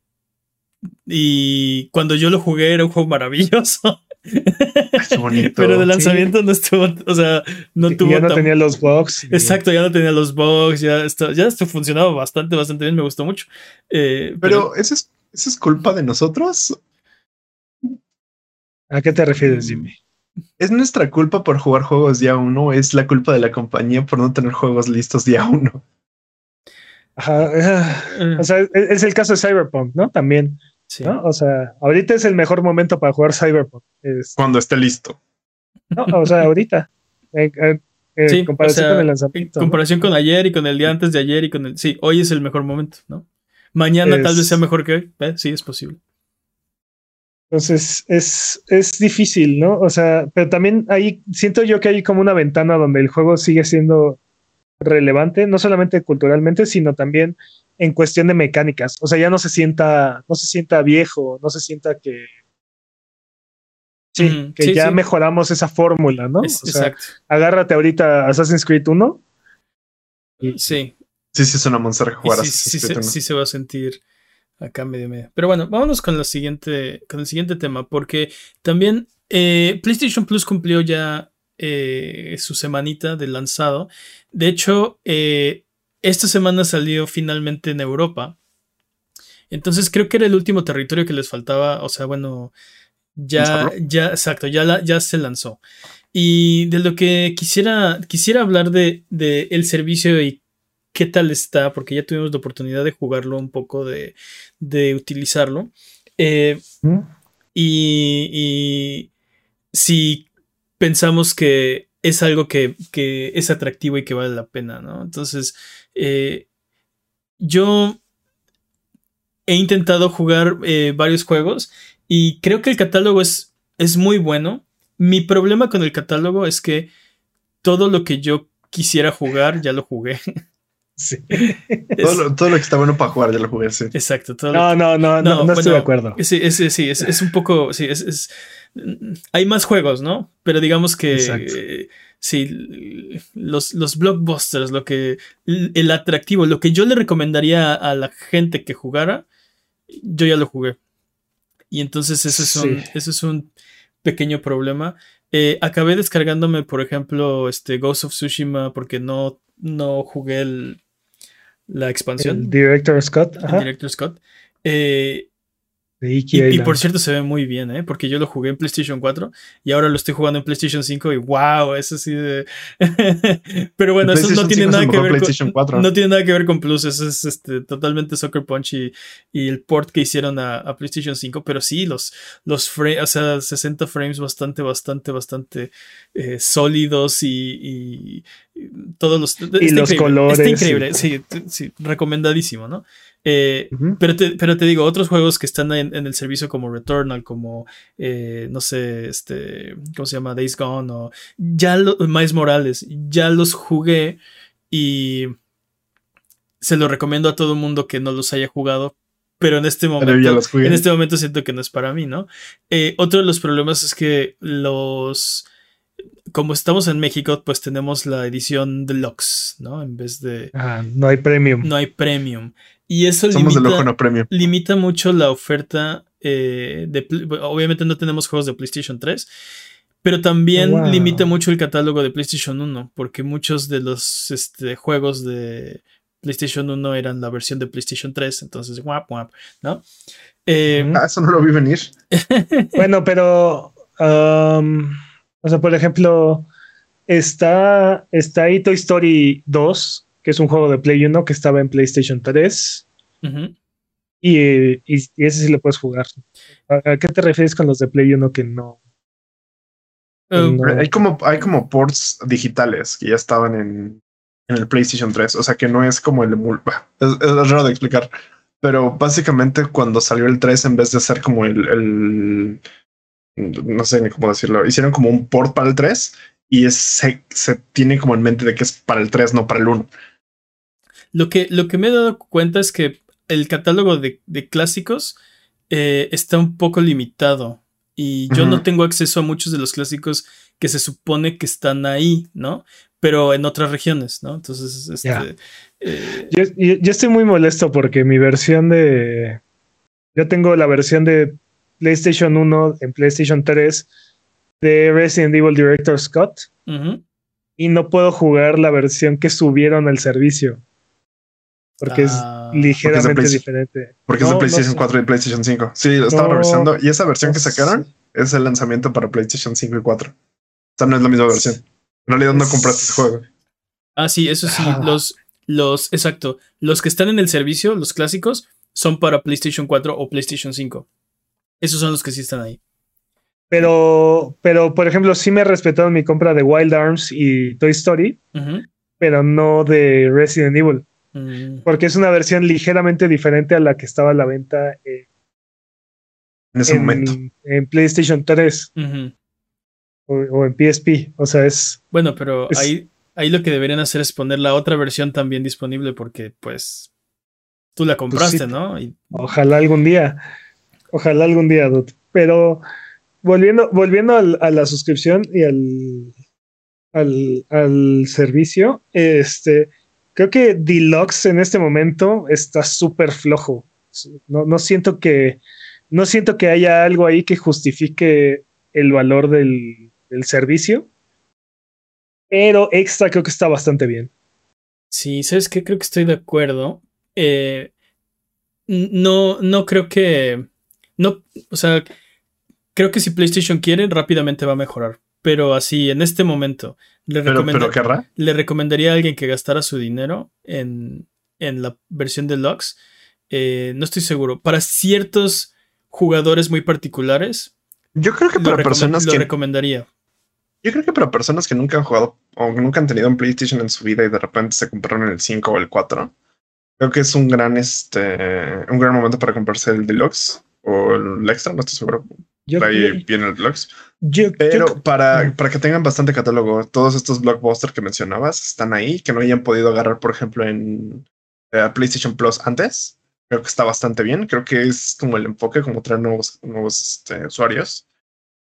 y cuando yo lo jugué era un juego maravilloso. Pero de lanzamiento no estuvo, o sea, no tuvo. Ya no tenía los bugs. Exacto, ya no tenía los bugs, ya esto, ya esto funcionaba bastante, bastante bien, me gustó mucho. Eh, pero, ese es ¿Eso es culpa de nosotros? ¿A qué te refieres, Jimmy? ¿Es nuestra culpa por jugar juegos día uno? ¿Es la culpa de la compañía por no tener juegos listos día uno? Ajá, eh. o sea, es el caso de Cyberpunk, ¿no? También. Sí. O sea, ahorita es el mejor momento para jugar Cyberpunk. Cuando esté listo. No, o sea, ahorita. En, comparación con el lanzamiento. En comparación con ayer y con el día antes de ayer y con el. Sí, hoy es el mejor momento, ¿no? Mañana tal vez sea mejor que hoy. ¿Eh? Sí, es posible. Entonces es, es difícil, ¿no? O sea, pero también ahí siento yo que hay como una ventana donde el juego sigue siendo relevante, no solamente culturalmente, sino también en cuestión de mecánicas. O sea, ya no se sienta, no se sienta viejo, no se sienta que. Sí, que ya mejoramos esa fórmula, ¿no? exacto. Agárrate ahorita Assassin's Creed 1. sí. Sí, sí, es una monster jugar sí, sí, sí, sí, se va a sentir acá medio medio. Pero bueno, vámonos con, la siguiente, con el siguiente tema, porque también eh, PlayStation Plus cumplió ya eh, su semanita de lanzado. De hecho, eh, esta semana salió finalmente en Europa. Entonces creo que era el último territorio que les faltaba. O sea, bueno, ya, ya, exacto, ya, ya se lanzó. Y de lo que quisiera, quisiera hablar de, de el servicio y qué tal está, porque ya tuvimos la oportunidad de jugarlo un poco, de, utilizarlo. Eh, y, si pensamos que es algo que, es atractivo y que vale la pena, ¿no? Entonces, eh, yo he intentado jugar eh, varios juegos y creo que el catálogo es, es muy bueno. Mi problema con el catálogo es que todo lo que yo quisiera jugar ya lo jugué. Sí. todo, lo, que está bueno para jugar, ya lo jugué, sí. Exacto. no, no, no, no, estoy de acuerdo. Sí, sí, es, un poco, sí, es, hay más juegos, ¿no? Pero digamos que sí, los, los blockbusters, lo que, el atractivo, lo que yo le recomendaría a la gente que jugara, yo ya lo jugué. Y entonces ese es un, es un pequeño problema. Eh, acabé descargándome, por ejemplo, este Ghost of Tsushima porque no, no jugué el, la expansión. Director Scott. Director Scott. Eh, y, por cierto se ve muy bien, ¿eh? porque yo lo jugué en PlayStation 4 y ahora lo estoy jugando en PlayStation 5 y wow, eso sí de... Pero bueno, eso no tiene nada que ver con... No tiene nada que ver con Plus, eso es este, totalmente Soccer Punch y, el port que hicieron a, PlayStation 5, pero sí, los, los frames, o sea, 60 frames bastante, bastante, bastante eh, sólidos y, todos los... Y los colores. Está increíble, sí, sí, recomendadísimo, ¿no? Eh, pero, te, pero te digo, otros juegos que están en, el servicio como Returnal, como, eh, no sé, este, ¿cómo se llama? Days Gone o ya los, Miles Morales, ya los jugué y se lo recomiendo a todo el mundo que no los haya jugado, pero en este momento, en este momento siento que no es para mí, ¿no? Eh, otro de los problemas es que los como estamos en México, pues tenemos la edición deluxe, ¿no? En vez de. Ah, no hay premium. No hay premium. Y eso limita, mucho la oferta. Eh, de, obviamente no tenemos juegos de PlayStation 3, pero también limita mucho el catálogo de PlayStation 1, porque muchos de los este, juegos de PlayStation 1 eran la versión de PlayStation 3, entonces guap, guap, ¿no? Eh, ah, eso no lo vi venir. bueno, pero. Um, o sea, por ejemplo, está, está ahí Toy Story 2, que es un juego de Play 1 que estaba en PlayStation 3. y, ese sí lo puedes jugar. ¿A, qué te refieres con los de Play 1 que no? Um, hay, como, hay como ports digitales que ya estaban en, en el PlayStation 3. O sea que no es como el es, es, raro de explicar. Pero básicamente cuando salió el 3, en vez de ser como el, el no sé ni cómo decirlo, hicieron como un port para el 3 y se, se tiene como en mente de que es para el 3, no para el 1. Lo que, lo que me he dado cuenta es que el catálogo de, clásicos eh, está un poco limitado y yo no tengo acceso a muchos de los clásicos que se supone que están ahí, ¿no? Pero en otras regiones, ¿no? Entonces, este, eh, yo, yo, estoy muy molesto porque mi versión de... Yo tengo la versión de PlayStation 1 en PlayStation 3 de Resident Evil Director Scott y no puedo jugar la versión que subieron al servicio porque es ah. ligeramente diferente. Porque es de PlayStation 4 y PlayStation 5. Sí, lo estaba revisando y esa versión que sacaron es el lanzamiento para PlayStation 5 y 4. O sea, no es la misma versión. En realidad no compraste ese juego. Ah, sí, eso sí. Ah. Los, los, exacto. Los que están en el servicio, los clásicos, son para PlayStation 4 o PlayStation 5. Esos son los que sí están ahí. Pero, pero, por ejemplo, sí me respetaron mi compra de Wild Arms y Toy Story, pero no de Resident Evil. Mm. Porque es una versión ligeramente diferente a la que estaba a la venta en ese momento. En PlayStation 3 o, en PSP. O sea, es. Bueno, pero ahí, ahí lo que deberían hacer es poner la otra versión también disponible porque, pues, tú la pues compraste, ¿no? Ojalá algún día. Ojalá algún día, Pero volviendo, volviendo a la suscripción y al, al, al, servicio, este, creo que Deluxe en este momento está súper flojo. No, no, siento que, no siento que haya algo ahí que justifique el valor del, del servicio. Pero extra creo que está bastante bien. Sí, ¿sabes qué? Creo que estoy de acuerdo. Eh, no, no creo que no, o sea, creo que si PlayStation quiere, rápidamente va a mejorar. Pero así, en este momento, le, le recomendaría a alguien que gastara su dinero en, en la versión deluxe. Eh, no estoy seguro. Para ciertos jugadores muy particulares. Yo creo que para personas lo recomendaría. Yo creo que para personas que nunca han jugado o que nunca han tenido un PlayStation en su vida y de repente se compraron el 5 o el 4, creo que es un gran, este, un gran momento para comprarse el deluxe o el extra, no estoy seguro. Ahí viene el deluxe. Pero para, para que tengan bastante catálogo, todos estos blockbusters que mencionabas están ahí, que no hayan podido agarrar, por ejemplo, en eh, PlayStation Plus antes. Creo que está bastante bien. Creo que es como el enfoque, como traer nuevos, nuevos este, usuarios.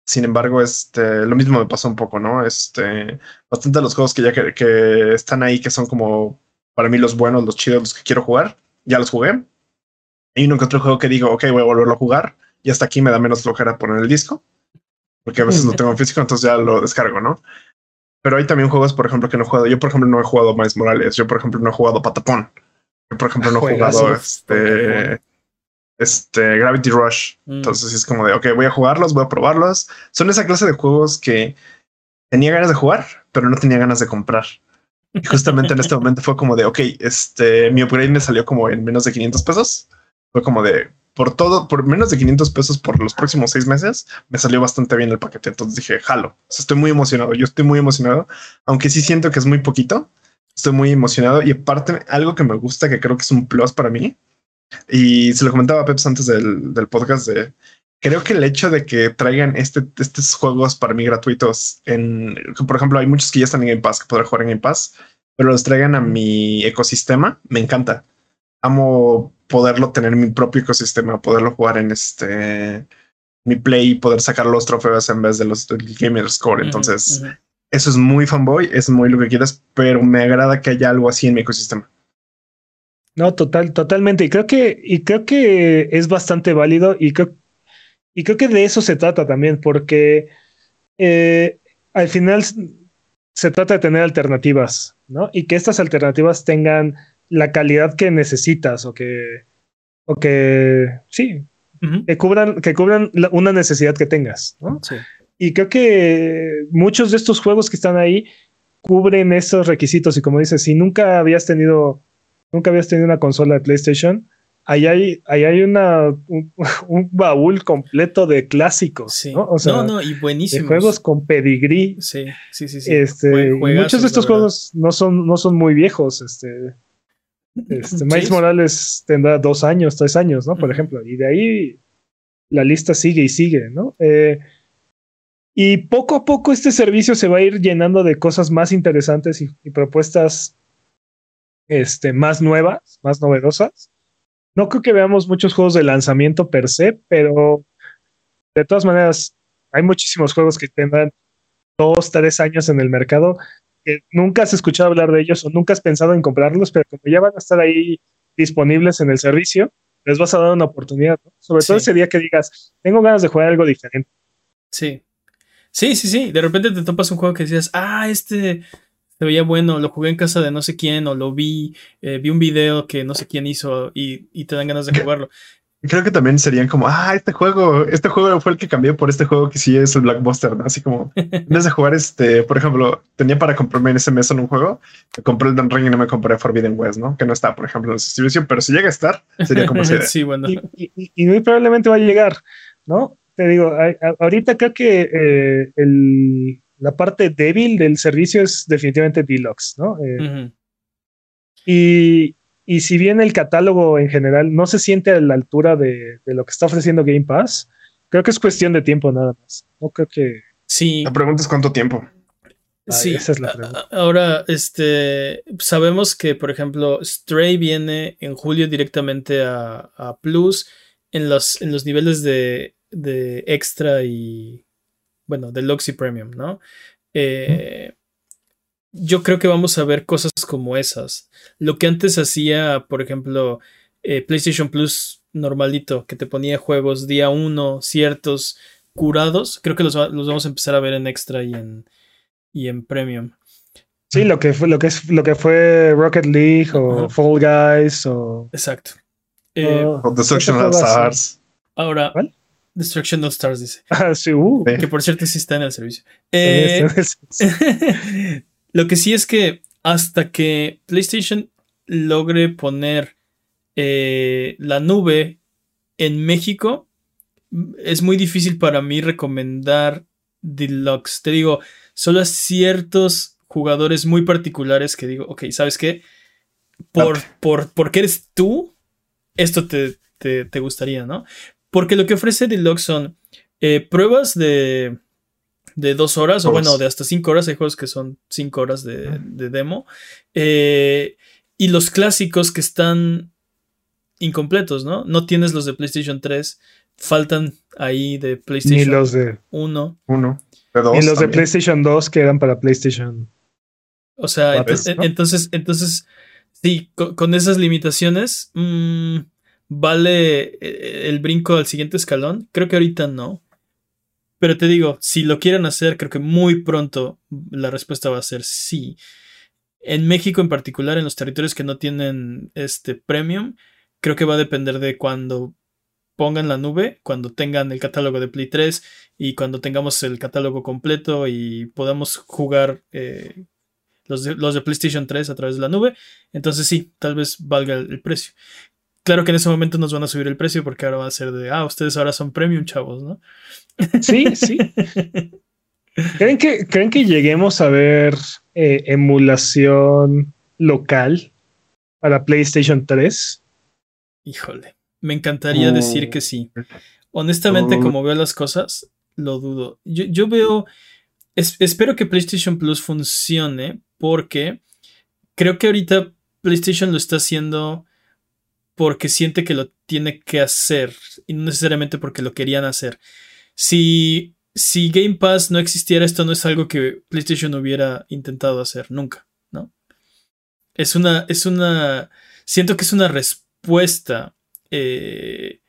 Sin embargo, este, lo mismo me pasó un poco, ¿no? Este, bastante de los juegos que ya que, que están ahí, que son como para mí los buenos, los chidos, los que quiero jugar, ya los jugué y nunca otro juego que digo, ok, voy a volverlo a jugar y hasta aquí me da menos flojera poner el disco, porque a veces no tengo en físico, entonces ya lo descargo, ¿no? Pero hay también juegos, por ejemplo, que no he jugado. Yo, por ejemplo, no he jugado Miles Morales. Yo, por ejemplo, no he jugado Patapón. Yo, por ejemplo, no he jugado este. este, Gravity Rush. Mm. Entonces es como de, ok, voy a jugarlos, voy a probarlos. Son esa clase de juegos que tenía ganas de jugar, pero no tenía ganas de comprar. Y justamente en este momento fue como de, ok, este, mi upgrade me salió como en menos de 500 pesos. Fue como de, por todo, por menos de 500 pesos por los próximos seis meses, me salió bastante bien el paquete. Entonces dije, jalo. estoy muy emocionado. Yo estoy muy emocionado, aunque sí siento que es muy poquito. Estoy muy emocionado y aparte algo que me gusta, que creo que es un plus para mí, y se lo comentaba a Peps antes del, del, podcast de creo que el hecho de que traigan este, estos juegos para mí gratuitos en, por ejemplo, hay muchos que ya están en Game Pass que podré jugar en Game Pass, pero los traigan a mi ecosistema, me encanta. Amo poderlo tener en mi propio ecosistema, poderlo jugar en este mi play y poder sacar los trofeos en vez de los del Gamer Score. Entonces, eso es muy fanboy, es muy lo que quieras, pero me agrada que haya algo así en mi ecosistema. No, total, totalmente. Y creo que, y creo que es bastante válido y creo, y creo que de eso se trata también, porque eh, al final se trata de tener alternativas, ¿no? Y que estas alternativas tengan la calidad que necesitas o que, o que, sí, que cubran, que cubran una necesidad que tengas, ¿no? Sí. Y creo que muchos de estos juegos que están ahí cubren esos requisitos y como dices, si nunca habías tenido nunca habías tenido una consola de PlayStation, ahí hay, ahí hay una, un, baúl completo de clásicos. Sí. ¿no? O sea, no, no, y buenísimos. De juegos con pedigrí. Sí, sí, sí. sí. Este, muchos de estos juegos no son, no son muy viejos. Este, este Miles Morales tendrá dos años, tres años, ¿no? Por ejemplo. Y de ahí la lista sigue y sigue, ¿no? Eh, y poco a poco este servicio se va a ir llenando de cosas más interesantes y propuestas este, más nuevas, más novedosas. No creo que veamos muchos juegos de lanzamiento per se, pero de todas maneras, hay muchísimos juegos que tendrán dos, tres años en el mercado que nunca has escuchado hablar de ellos o nunca has pensado en comprarlos, pero como ya van a estar ahí disponibles en el servicio, les vas a dar una oportunidad, sobre todo ese día que digas, tengo ganas de jugar algo diferente. Sí. Sí, sí, sí. De repente te topas un juego que decías, ah, este se veía bueno, lo jugué en casa de no sé quién o lo vi, eh, vi un video que no sé quién hizo y, te dan ganas de jugarlo. Creo que también serían como, ah, este juego, este juego fue el que cambió por este juego que sí es el Blockbuster, ¿no? Así como, en vez de jugar este, por ejemplo, tenía para comprarme en ese mes en un juego, me compré el Dan Ring y no me compré Forbidden West, ¿no? Que no está, por ejemplo, en la distribución, pero si llega a estar, sería como sí, bueno. Y, muy probablemente va a llegar, ¿no? Te digo, ahorita creo que eh, el, la parte débil del servicio es definitivamente Deluxe, ¿no? Eh, y, y, si bien el catálogo en general no se siente a la altura de, lo que está ofreciendo Game Pass, creo que es cuestión de tiempo nada más. No creo que. Sí. La pregunta es cuánto tiempo. sí, esa es la pregunta. Ahora, este, sabemos que, por ejemplo, Stray viene en julio directamente a, Plus en los, en los niveles de, de extra y bueno, Deluxe y Premium, ¿no? Eh, yo creo que vamos a ver cosas como esas. Lo que antes hacía, por ejemplo, eh, PlayStation Plus normalito, que te ponía juegos día uno, ciertos curados, creo que los, vamos a empezar a ver en extra y en, y en premium. Sí, lo que fue, lo que es, lo que fue Rocket League o Fall Guys o. Exacto. Eh, o Destruction Stars. Ahora, Destruction of Stars dice. Ah, sí, uh. Que por cierto sí está en el servicio. Eh, lo que sí es que hasta que PlayStation logre poner eh, la nube en México, es muy difícil para mí recomendar Deluxe. Te digo, solo a ciertos jugadores muy particulares que digo, ok, ¿sabes qué? Por, por, porque eres tú, esto te, te, te gustaría, ¿no? Porque lo que ofrece Deluxe son eh, pruebas de, de dos horas, o bueno, de hasta cinco horas. Hay juegos que son cinco horas de, demo. Eh, y los clásicos que están incompletos, ¿no? No tienes los de PlayStation 3. Faltan ahí de PlayStation Ni los de 1. Y los de PlayStation 2 que eran para PlayStation. O sea, entonces, entonces, sí, con, esas limitaciones. Mmm, ¿Vale eh, el brinco al siguiente escalón? Creo que ahorita no. Pero te digo, si lo quieren hacer, creo que muy pronto la respuesta va a ser sí. En México en particular, en los territorios que no tienen este premium, creo que va a depender de cuándo pongan la nube cuando tengan el catálogo de Play 3 y cuando tengamos el catálogo completo y podamos jugar eh, los, de, PlayStation 3 a través de la nube. Entonces sí, tal vez valga el, precio. Claro que en ese momento nos van a subir el precio porque ahora va a ser de, ah, ustedes ahora son premium chavos, ¿no? Sí, sí. ¿Creen que, ¿Creen que lleguemos a ver eh, emulación local para PlayStation 3? Híjole, me encantaría decir que sí. Honestamente, como veo las cosas, lo dudo. Yo, veo, espero que PlayStation Plus funcione porque creo que ahorita PlayStation lo está haciendo porque siente que lo tiene que hacer y no necesariamente porque lo querían hacer. Si, si Game Pass no existiera, esto no es algo que PlayStation hubiera intentado hacer nunca, ¿no? Es una, es una, siento que es una respuesta eh,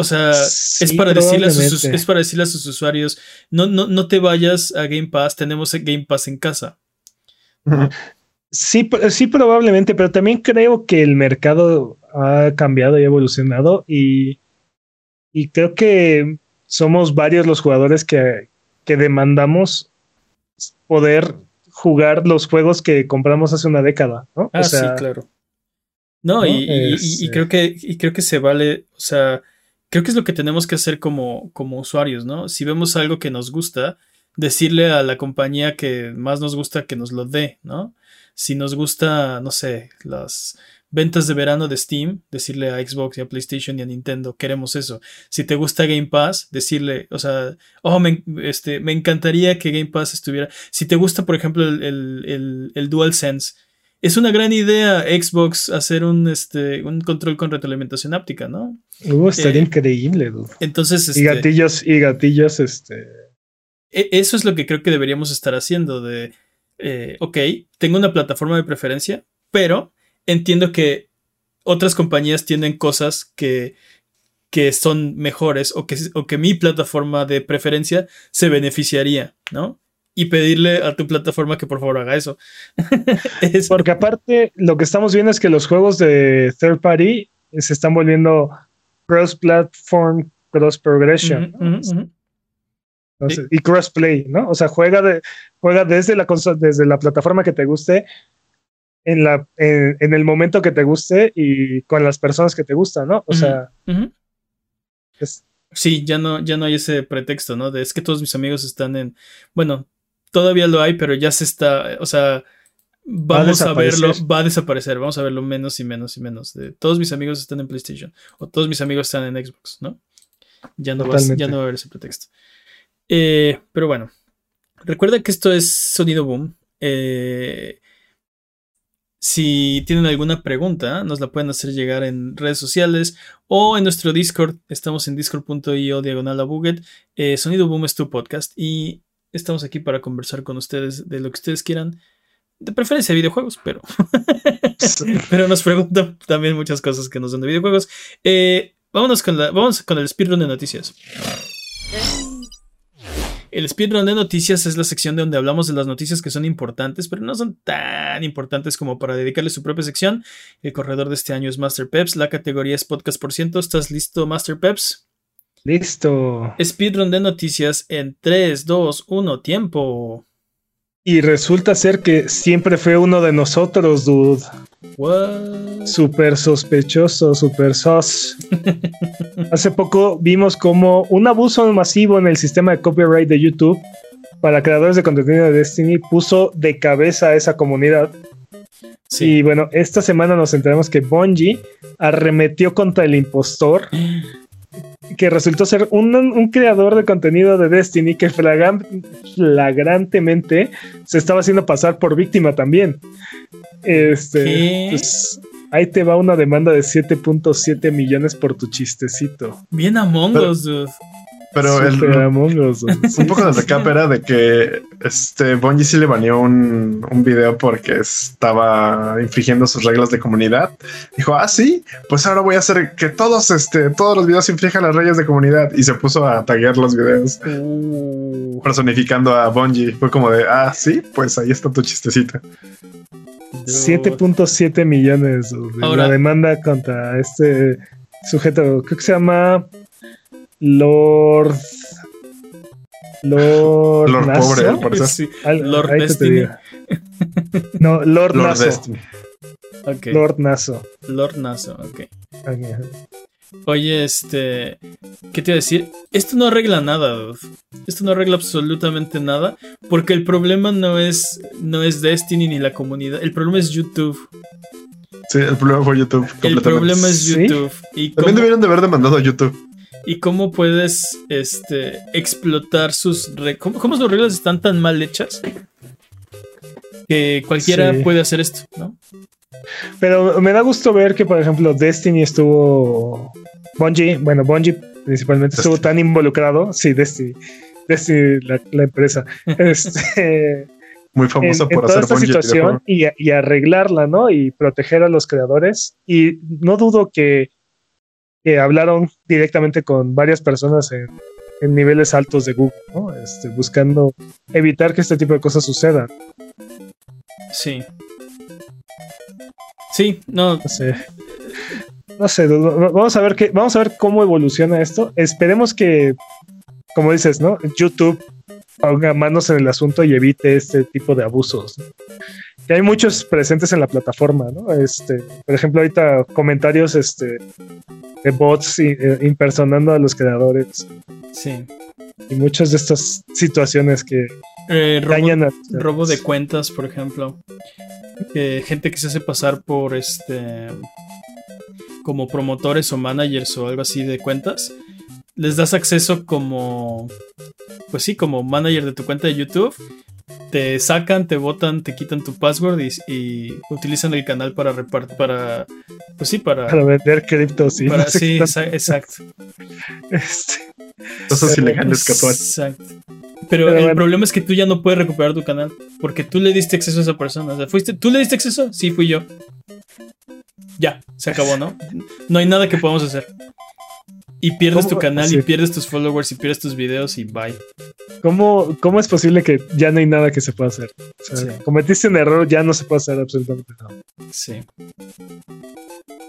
o sea, es, para decirle a sus, es para decirle a sus usuarios, no, no, no te vayas a Game Pass, tenemos Game Pass en casa. Sí, sí, probablemente, pero también creo que el mercado ha cambiado y evolucionado y, y creo que somos varios los jugadores que, que demandamos poder jugar los juegos que compramos hace una década, ¿no? Ah, sí, claro. No, Y, y, creo que, y creo que se vale, o sea, creo que es lo que tenemos que hacer como, como usuarios, ¿no? Si vemos algo que nos gusta, decirle a la compañía que más nos gusta que nos lo dé, ¿no? Si nos gusta, no sé, las ventas de verano de Steam, decirle a Xbox y a PlayStation y a Nintendo, queremos eso. Si te gusta Game Pass, decirle, o sea, oh, me, este, me encantaría que Game Pass estuviera. Si te gusta, por ejemplo, el, el, el DualSense, es una gran idea Xbox hacer un, este, un control con retroalimentación áptica, ¿no? Uh, estaría eh, increíble, Entonces, y este, gatillos, y gatillos, este. E, eso es lo que creo que deberíamos estar haciendo. De, eh, ok, tengo una plataforma de preferencia, pero entiendo que otras compañías tienen cosas que, que son mejores o que, o que mi plataforma de preferencia se beneficiaría, ¿no? y pedirle a tu plataforma que por favor haga eso. Porque aparte, lo que estamos viendo es que los juegos de third party se están volviendo cross-progression. Y cross-play, ¿no? O sea, juega, de, juega desde, la desde la plataforma que te guste, en, la, en, el momento que te guste y con las personas que te gustan, ¿no? O sea, Sí, ya no, ya no hay ese pretexto, ¿no? De es que todos mis amigos están en. Bueno, todavía lo hay, pero ya se está, o sea, vamos a, verlo, va a desaparecer, vamos a verlo menos y menos y menos. De, todos mis amigos están en PlayStation o todos mis amigos están en Xbox, ¿no? Ya no, va, ya no va a haber ese pretexto. Eh, pero bueno, recuerda que esto es Sonido Boom. Eh, si tienen alguna pregunta, nos la pueden hacer llegar en redes sociales o en nuestro Discord. Estamos en discord.io diagonal a Buget. Eh, Sonido Boom es tu podcast y Estamos aquí para conversar con ustedes de lo que ustedes quieran. De preferencia videojuegos, pero. pero nos preguntan también muchas cosas que nos son de videojuegos. Vámonos con, la, vamos con el speedrun de noticias. El speedrun de noticias es la sección de donde hablamos de las noticias que son importantes, pero no son tan importantes como para dedicarle su propia sección. El corredor de este año es Master Peps. La categoría es podcast por ciento. ¿Estás listo, Master Peps? Listo. Speedrun de noticias en 3, 2, 1, tiempo. Y resulta ser que siempre fue uno de nosotros, dude. What? Súper sospechoso, súper sos. Hace poco vimos como un abuso masivo en el sistema de copyright de YouTube para creadores de contenido de Destiny puso de cabeza a esa comunidad. Sí. Y bueno, esta semana nos enteramos que Bungie arremetió contra el impostor que resultó ser un, creador de contenido de Destiny que flagrantemente se estaba haciendo pasar por víctima también. Este, pues, ahí te va una demanda de 7.7 millones por tu chistecito. Bien Among Us, dude. Pero el, un poco de recap era de que este Bungie sí le baneó un, un, video porque estaba infringiendo sus reglas de comunidad. Dijo, ah, sí, pues ahora voy a hacer que todos, este, todos los videos infrinjan las reglas de comunidad. Y se puso a taguear los videos uh. personificando a Bungie. Fue como de, ah, sí, pues ahí está tu chistecito. 7.7 millones. la demanda contra este sujeto, creo que se llama Lord. Lord, Lord pobre, sí. Lord Destiny. No, Lord, Lord Destiny. Lord Naso. Lord Naso, ok. Oye, este. ¿Qué te iba a decir? Esto no arregla nada, dude. Esto no arregla absolutamente nada. Porque el problema no es, no es Destiny ni la comunidad. El problema es YouTube. Sí, el problema fue YouTube. El problema es YouTube. ¿Y También debieron de haber demandado a YouTube. ¿Y cómo puedes este, explotar sus reglas? ¿Cómo, sus reglas están tan mal hechas? Que cualquiera puede hacer esto, ¿no? Pero me da gusto ver que, por ejemplo, Destiny estuvo. Bungie, bueno, Bungie principalmente estuvo tan involucrado. Sí, Destiny. Destiny, la, empresa. este, Muy famosa por hacer esta situación y, arreglarla, ¿no? Y proteger a los creadores. Y no dudo que, que hablaron directamente con varias personas en, en niveles altos de Google, ¿no? Este, buscando evitar que este tipo de cosas sucedan. Sí, Sí, no. No sé. No sé, vamos a ver qué, vamos a ver cómo evoluciona esto. Esperemos que, como dices, ¿no? YouTube ponga manos en el asunto y evite este tipo de abusos. Y hay muchos presentes en la plataforma, ¿no? Este, por ejemplo, ahorita comentarios este, de bots eh, impersonando a los creadores. Sí. Y muchas de estas situaciones que eh, dañan a. Robo de cuentas, por ejemplo gente que se hace pasar por este como promotores o managers o algo así de cuentas, les das acceso como pues sí, como manager de tu cuenta de YouTube, te sacan, te botan, te quitan tu password y, utilizan el canal para repartir para pues sí, para para vender criptos sí, sí, exacto. Este, cosas ilegales Exacto. Pero, el problema es que tú ya no puedes recuperar tu canal. Porque tú le diste acceso a esa persona. O sea, ¿fuiste, ¿Tú le diste acceso? Sí, fui yo. Ya, se acabó, ¿no? No hay nada que podamos hacer. Y pierdes tu canal y pierdes tus followers y pierdes tus videos y bye. ¿Cómo, ¿Cómo es posible que ya no hay nada que se pueda hacer? O sea, cometiste un error, ya no se puede hacer absolutamente nada. Sí.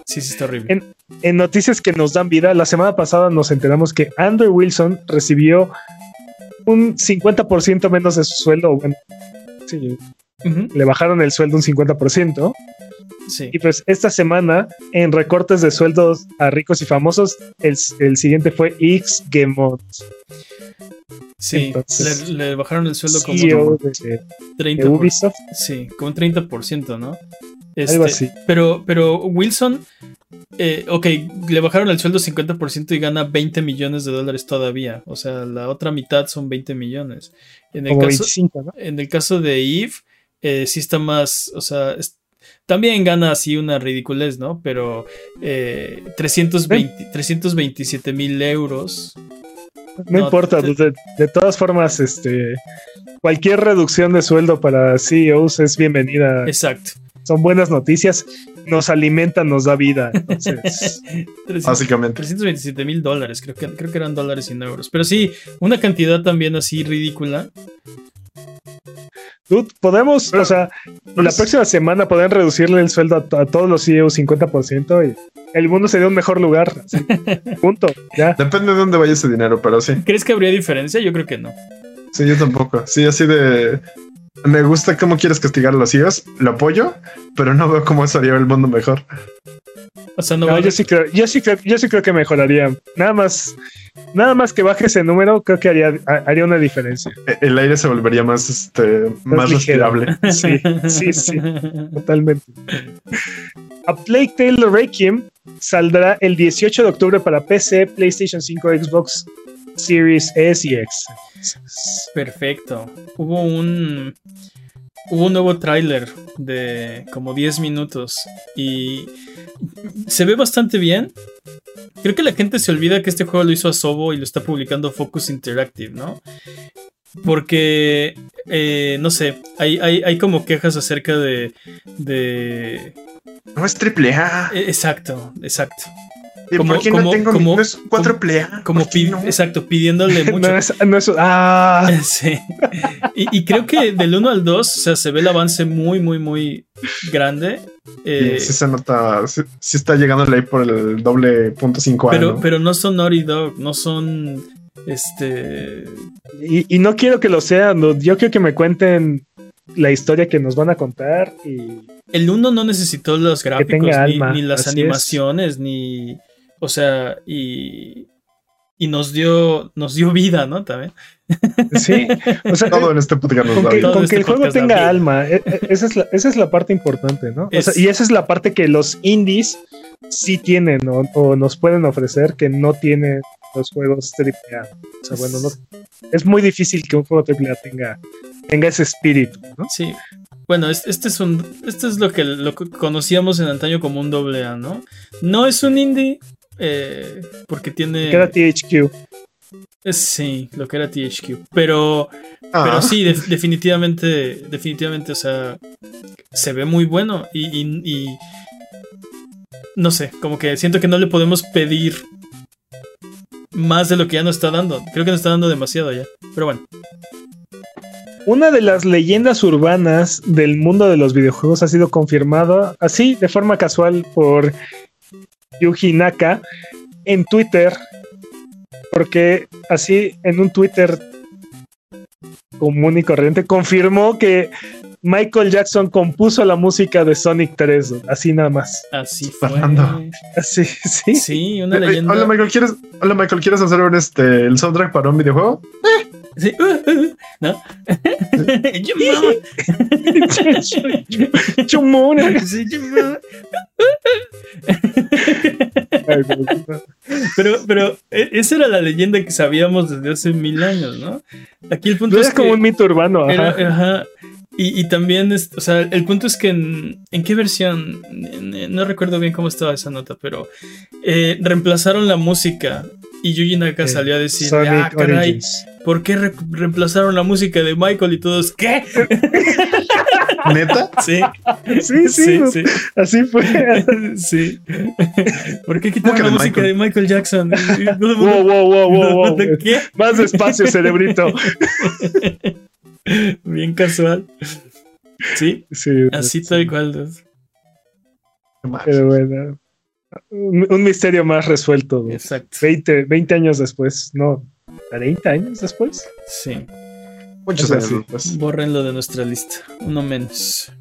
Sí, sí, está horrible. En, en noticias que nos dan vida, la semana pasada nos enteramos que Andrew Wilson recibió un 50% menos de su sueldo. Bueno, sí, le bajaron el sueldo un 50%. Sí. Y pues esta semana, en recortes de sueldos a ricos y famosos, el, siguiente fue X Gemont. Sí, le, bajaron el sueldo como CEO de, 30%. Ubisoft. Sí, como un 30%, ¿no? Algo este, así. Pero, pero Wilson eh, ok, le bajaron el sueldo 50% y gana 20 millones de dólares todavía. O sea, la otra mitad son 20 millones. En el, caso, en el caso de Eve, eh, sí está más, o sea, también gana así una ridiculez, ¿no? Pero 320, eh, 327 mil euros. No, importa, de, de, todas formas, este, cualquier reducción de sueldo para CEOs es bienvenida. Exacto son buenas noticias, nos alimentan, nos da vida. Básicamente. 327 mil dólares, creo que, creo que eran dólares y no euros. Pero sí, una cantidad también así ridícula. Dude, podemos, o sea, la pues- próxima semana pueden reducirle el sueldo a, todos los CEOs 50% y el mundo sería un mejor lugar. punto. Ya. Depende de dónde vaya ese dinero, pero sí. ¿Crees que habría diferencia? Yo creo que no. Sí, yo tampoco. Sí, así de me gusta cómo quieres castigar a los hijos, lo apoyo, pero no veo cómo eso haría el mundo mejor. O sea, no, yo sí creo, yo sí creo, yo sí creo que mejoraría. Nada más, nada más que baje ese número, creo que haría, haría una diferencia. E, el aire se volvería más, este, más, respirable. Sí, sí, sí, totalmente. A Plague Tale Requiem saldrá el 18 de octubre para PC, PlayStation 5, Xbox Series S y X. Perfecto. Hubo un. Hubo un nuevo tráiler de como 10 minutos y se ve bastante bien. Creo que la gente se olvida que este juego lo hizo Asobo y lo está publicando Focus Interactive, ¿no? Porque, eh, no sé, hay, hay, como quejas acerca de, de... No es triple A. E, exacto, exacto como, ¿Por qué no tengo como, no es 4 Como, exacto, pidiéndole mucho. no es, ah. Sí. Y, creo que del 1 al 2, o sea, se ve el avance muy, muy, muy grande. Eh, sí, se nota, sí, está llegando ahí por el doble punto cinco pero, ¿no? pero no son Naughty Dog, no son este. Y, y, no quiero que lo sean, yo quiero que me cuenten la historia que nos van a contar y. El 1 no necesitó los gráficos, ni, las animaciones, ni. O sea, y. Y nos dio, nos dio vida, ¿no? También. Sí, o sea, todo en este podcast con que, con que el este juego tenga alma, e, e, esa es, la, esa es la parte importante, ¿no? O sea, y esa es la parte que los indies sí tienen o, o, nos pueden ofrecer que no tienen los juegos AAA. O sea, bueno, no, es muy difícil que un juego AAA tenga, tenga ese espíritu, ¿no? Sí. Bueno, este es un. Este es lo que, lo conocíamos en antaño como un doble A, ¿no? No es un indie. Eh, porque tiene. Que era THQ. Sí, lo que era THQ. Pero. Ah. Pero sí, definitivamente. Definitivamente, o sea. Se ve muy bueno. y no sé, como que siento que no le podemos pedir más de lo que ya nos está dando. Creo que nos está dando demasiado ya. Pero bueno. Una de las leyendas urbanas del mundo de los videojuegos ha sido confirmada así de forma casual por Yuji Naka en Twitter. Porque así en un Twitter común y corriente confirmó que Michael Jackson compuso la música de Sonic 3, así nada más. Así fue. Así, sí. Sí, una eh, eh, leyenda. Hola Michael, ¿quieres, hola Michael, ¿quieres hacer un, este, el soundtrack para un videojuego? Sí. ¿No? Chumona. Sí, pero, pero e, esa era la leyenda que sabíamos desde hace mil años, ¿no? Aquí el punto es, como un mito urbano. Ajá. ajá y, también, o sea, el punto es que en, qué versión, no recuerdo bien cómo estaba esa nota, pero eh, reemplazaron la música y Yuji Naka salió a decir, ah, caray, ¿por qué reemplazaron la música de Michael y todos, qué? ¿Neta? Sí. Sí, sí, sí, Así fue. Sí. ¿Por qué quitaron la música de Michael Jackson? wow, wow, wow, wow, ¿Qué? Más despacio, cerebrito. Bien casual. Sí, así tal cual. Pero bueno, un, misterio más resuelto. Exacto. 20, 20 años después, no, 30 años después. Sí. Muchos años después. Borrenlo de nuestra lista, uno menos.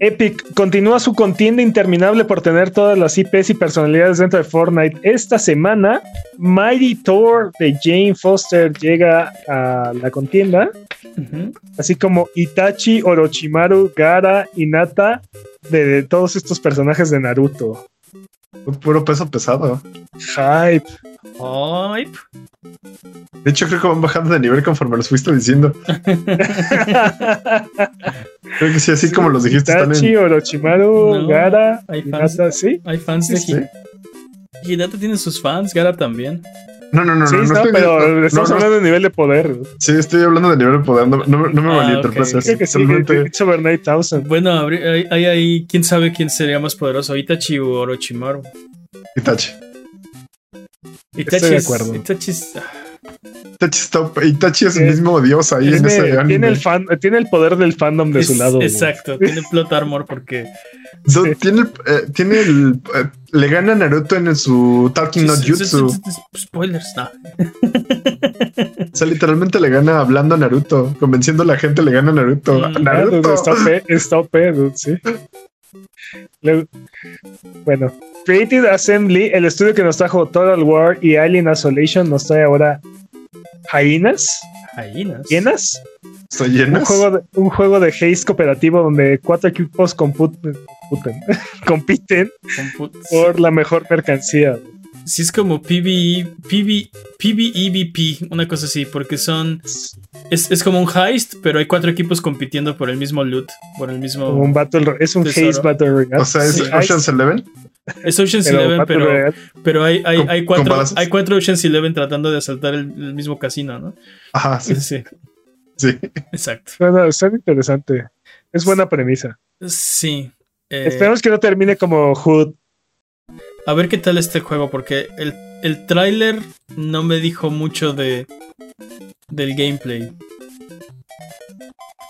Epic continúa su contienda interminable por tener todas las IPs y personalidades dentro de Fortnite. Esta semana, Mighty Thor de Jane Foster llega a la contienda, así como Itachi, Orochimaru, Gara y Nata de, todos estos personajes de Naruto. Un puro peso pesado. Hype. Hype. De hecho, creo que van bajando de nivel conforme los fuiste diciendo. creo que sí, así como los dijiste. Tachi, en... Orochimaru, Gara, hay fans, ¿sí? Hay fans de sí. Hinata tiene sus fans, Gara también. No, no, no, sí, no, no, pero estamos hablando de nivel de poder. Sí, estoy hablando de nivel de poder. No, no, me ah, valía okay. Creo que sí, over 9000. Bueno, hay, hay, hay, quién sabe quién sería más poderoso, Itachi o Orochimaru. Itachi. Itachi Estoy de acuerdo. Itachi es... Itachi, es el mismo dios ahí tiene, en ese anime. Tiene el, fan, tiene el poder del fandom de su lado. Exacto, tiene plot armor porque. tiene, eh, tiene el. Eh, le gana a Naruto en su Talking Not Jutsu. Spoilers, no. O sea, literalmente le gana hablando a Naruto, convenciendo a la gente le gana a Naruto. Mm, Naruto. Está OP, está OP, sí. bueno, Creative Assembly, el estudio que nos trajo Total War y Alien Isolation, nos trae ahora Hyenas. Hyenas. ¿Hyenas? llenas? Un juego, de, un juego de haze cooperativo donde cuatro equipos computen, compiten por la mejor mercancía. Sí, es como PvE, PvE, PvEVP, una cosa así, porque son. Es, es, como un heist, pero hay cuatro equipos compitiendo por el mismo loot, por el mismo. un battle, es un tesoro. Battle Royale. O sea, es Ocean's Eleven. Es Ocean's Eleven, pero, pero hay, hay, hay, cuatro, hay cuatro Ocean's Eleven tratando de asaltar el, mismo casino, ¿no? Ajá, sí. Sí. sí. Exacto. Está interesante. Es buena premisa. Sí. Eh... Esperemos que no termine como Hood a ver qué tal este juego, porque el, el tráiler no me dijo mucho de del gameplay.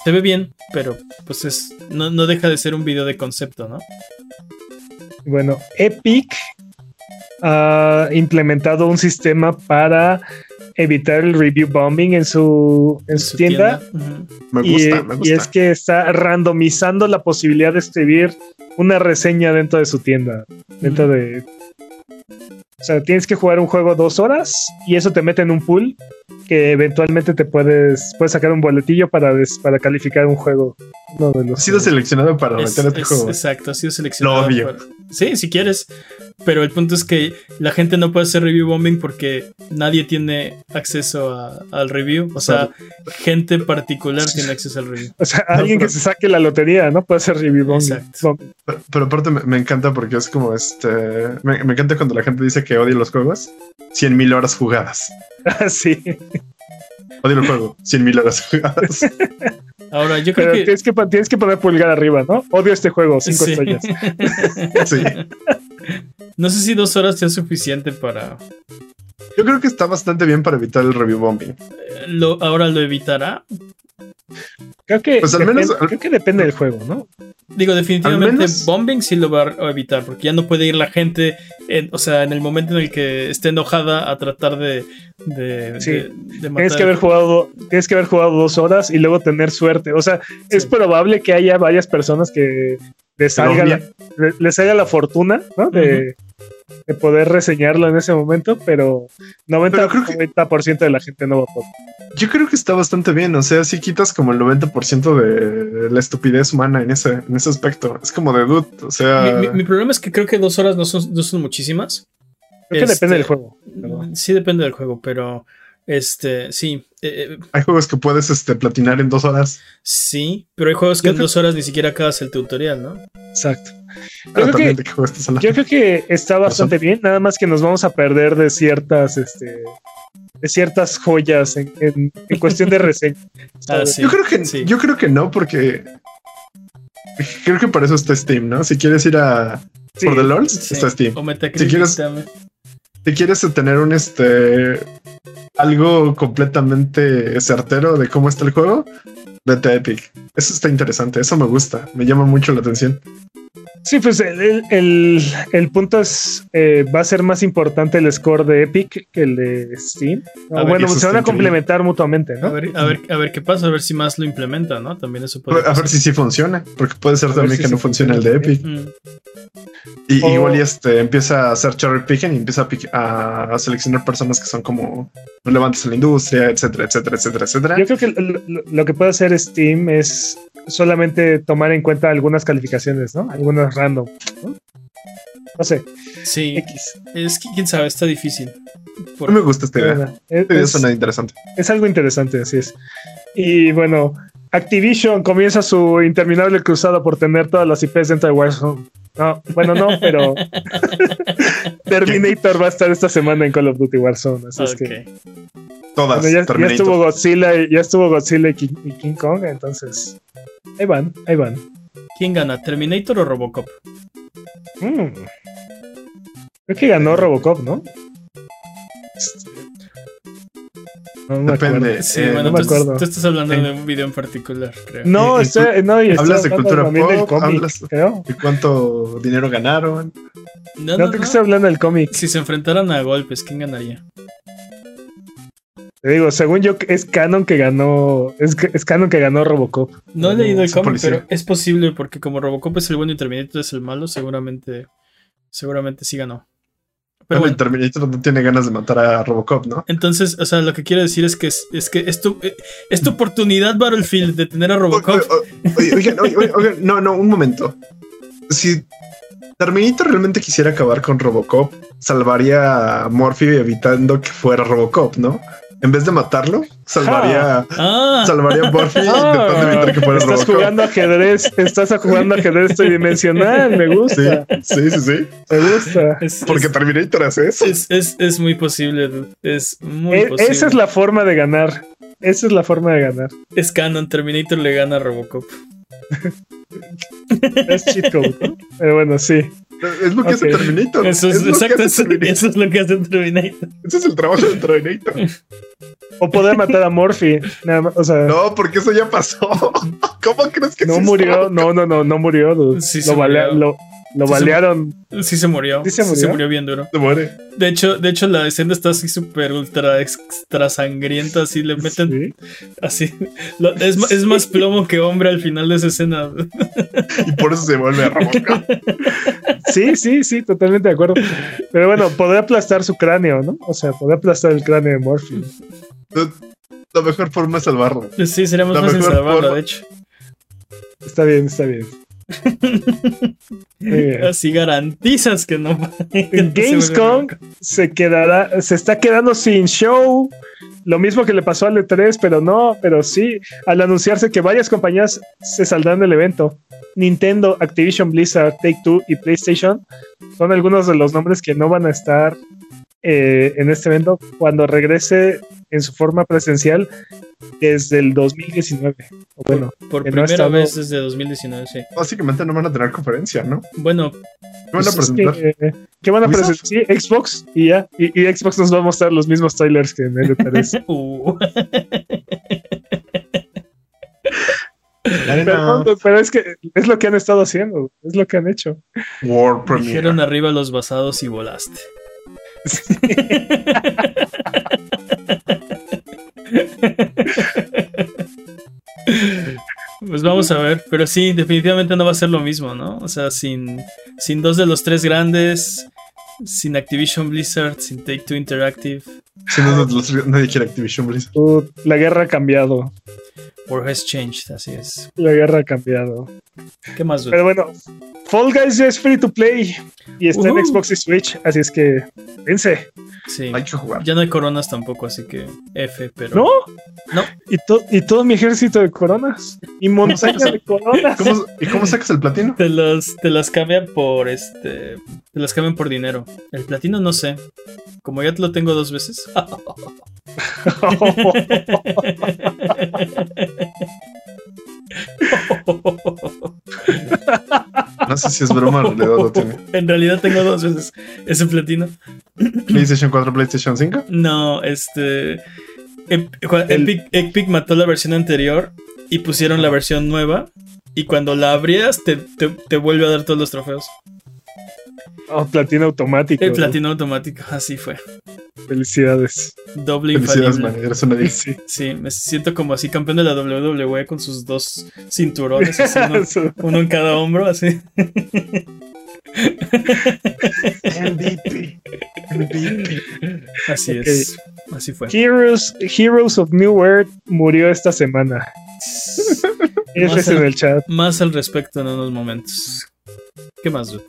Se ve bien, pero pues es no, no deja de ser un video de concepto, ¿no? Bueno, Epic ha implementado un sistema para evitar el review bombing en su, en su, tienda. me, gusta, me gusta. y es que está randomizando la posibilidad de escribir una reseña dentro de su tienda. Dentro de o sea, tienes que jugar un juego dos horas y eso te mete en un pool que eventualmente te puedes, puedes sacar un boletillo para, para calificar un juego. Ha sido seleccionado para meter este juego. Exacto, ha sido seleccionado. Sí, si quieres. Pero el punto es que la gente no puede hacer review bombing porque nadie tiene acceso al review. O sea, gente particular tiene acceso al review. O sea, alguien que se saque la lotería, ¿no? Puede hacer review bombing. Exacto. Pero, aparte me, encanta porque es como este. Me, encanta cuando la gente dice que odia los juegos. 100 mil horas jugadas. sí. Odio el juego. 100 mil horas jugadas. Ahora, yo creo que... Tienes, que... tienes que poner pulgar arriba, ¿no? Odio este juego, cinco estrellas. sí. No sé si dos horas sea suficiente para. Yo creo que está bastante bien para evitar el review bombing. Eh, lo, ¿Ahora lo evitará? Creo que, pues al menos, creo que depende del juego, ¿no? Digo, definitivamente bombing sí lo va a evitar, porque ya no puede ir la gente, o sea, en el momento en el que esté enojada a tratar de, de, sí. Tienes que haber jugado, tienes que haber jugado dos horas y luego tener suerte. O sea, es probable que haya varias personas que les salga, la, les salga la fortuna, ¿no? De, de poder reseñarlo en ese momento, pero 90%, de la gente no va a poder. Yo creo que está bastante bien, o sea, si quitas como el 90% de la estupidez humana en ese, en ese aspecto, es como de dude, o sea... Mi, problema es que creo que dos horas no son, no son muchísimas. Creo que depende del juego. Sí depende del juego, pero este, sí. Eh, eh, hay juegos que puedes este, platinar en dos horas. Sí, pero hay juegos que en dos horas ni siquiera acabas el tutorial, ¿no? Exacto. Yo, creo que, está bastante bien, nada más que nos vamos a perder de ciertas, este, de ciertas joyas en, cuestión de reseña. Ah, yo creo que yo creo que no, porque creo que para eso está Steam, ¿no? Si quieres ir a por the Lords, está Steam. si quieres, si quieres tener un este algo completamente certero de cómo está el juego, vete a Epic. Eso está interesante, eso me gusta, me llama mucho la atención. Sí, pues el, punto es, eh, va a ser más importante el score de Epic que el de Steam. bueno, se van a complementar mutuamente, ¿no? A ver, a ver, a ver qué pasa, a ver si más lo implementa, ¿no? También eso puede. A ver si sí funciona, porque puede ser también que no funcione el de Epic. Y igual y este empieza a hacer cherry picking y empieza a, seleccionar personas que son como relevantes en la industria, etcétera, etcétera, etcétera, etcétera. Yo creo que lo que puede hacer Steam es solamente tomar en cuenta algunas calificaciones, ¿no? Algunas random. ¿no? no sé. Sí. X. Es que quién sabe, está difícil. No me gusta esta idea. Es, suena interesante. Es algo interesante, así es. Y bueno, Activision comienza su interminable cruzada por tener todas las IPs dentro de Warzone. No, bueno, no, pero Terminator va a estar esta semana en Call of Duty Warzone, así es que todas. ya, estuvo Godzilla, ya estuvo Godzilla y King Kong, entonces Ahí van, ahí van. ¿Quién gana, Terminator o Robocop? Mm. Creo que ganó Robocop, ¿no? No Depende. Sí, eh, bueno, no me acuerdo. Tú, estás hablando de un video en particular, creo. No, estoy, no hablas de cultura pop, hablas de cuánto dinero ganaron. No, no, no, que estoy hablando del cómic. Si se enfrentaran a golpes, ¿quién ganaría? Te digo, según yo, es canon que ganó. Es, es canon que ganó Robocop. No he leído el cómic, pero es posible porque como Robocop es el bueno y Terminator es el malo, seguramente. Seguramente sí ganó. Pero bueno, Terminator no tiene ganas de matar a Robocop, ¿no? Entonces, o sea, lo que quiero decir es que es, es que es tu, eh, es tu oportunidad, Battlefield, de tener a Robocop. Oigan, oigan, no, no, un momento. Si Terminator realmente quisiera acabar con Robocop, salvaría a Morphy evitando que fuera Robocop, ¿no? En vez de matarlo, salvaría, ah. ah. salvaría a Buffy intentando evitar que fuera Estás jugando ajedrez, estás jugando ajedrez tridimensional, me gusta. Sí, sí, sí. Me gusta. Porque Terminator hace eso. Es, es, es, muy posible, es muy e, posible. Esa es la forma de ganar. Esa es la forma de ganar. Es canon, Terminator le gana a Robocop. es cheat code, ¿no? Pero bueno, sí. Es lo que hace Terminator. Eso es, exacto, eso, es lo que hace Terminator. Ese es el trabajo de Terminator. O poder matar a Morphy. Nada más, o sea, no, porque eso ya pasó. ¿Cómo crees que no murió? No, no, no, no murió. Sí, lo, Lo balearon. Sí se murió. Sí se murió. bien duro. Se muere. De hecho, de hecho la escena está así súper ultra extra sangrienta, así le meten así. es, más plomo que hombre al final de esa escena. y por eso se vuelve a remojar. Sí, sí, sí, totalmente de acuerdo. Pero bueno, podría aplastar su cráneo, ¿no? O sea, podría aplastar el cráneo de Morphy. La mejor forma es salvarlo. Sí, sería más fácil salvarlo, de hecho. Está bien, está bien. Así garantizas que no. Gamescom se, quedará, se está quedando sin show. Lo mismo que le pasó al E3, pero no, pero sí, al anunciarse que varias compañías se saldrán del evento. Nintendo, Activision Blizzard, Take Two y PlayStation son algunos de los nombres que no van a estar eh, en este evento cuando regrese en su forma presencial desde el 2019. bueno, por, primera vez desde 2019, sí. Básicamente no van a tener conferencia, ¿no? Bueno, ¿qué van a pues presentar? ¿Qué van a presentar? Sí, Xbox y ya. Y, Xbox nos va a mostrar los mismos trailers que en el E3. uh. Pero, es que es lo que han estado haciendo, es lo que han hecho. War Dijeron arriba los basados y volaste. Pues vamos a ver, pero sí, definitivamente no va a ser lo mismo, ¿no? O sea, sin, sin dos de los tres grandes, sin Activision Blizzard, sin Take Two Interactive. Sin dos de los nadie quiere Activision Blizzard. la guerra ha cambiado. War has changed, así es. La guerra ha cambiado. ¿Qué más? Pero bueno, Fall Guys ya es free to play y está en Xbox y Switch, así es que vence. Sí. Hay que jugar. Ya no hay coronas tampoco, así que F, pero. ¿No? No. Y, y todo mi ejército de coronas. Y montaña de coronas. ¿Y cómo sacas el platino? Te los, te las cambian por este. Te las cambian por dinero. El platino no sé. Como ya te lo tengo dos veces. No sé si es broma en realidad lo tiene. En realidad tengo dos veces ese platino. ¿PlayStation 4, PlayStation 5? No, este. Epic, mató la versión anterior y pusieron la versión nueva. Y cuando la abrías, te, te vuelve a dar todos los trofeos. Oh, platino automático. El platino automático, así fue. Felicidades. Doble Felicidades, man, eres una sí. sí, me siento como así campeón de la WWE con sus dos cinturones, uno, en cada hombro, así. MVP. MVP. Así es. Así fue. Heroes, Heroes of New World murió esta semana. Ese es en el chat. Más al respecto en unos momentos. ¿Qué más, dude?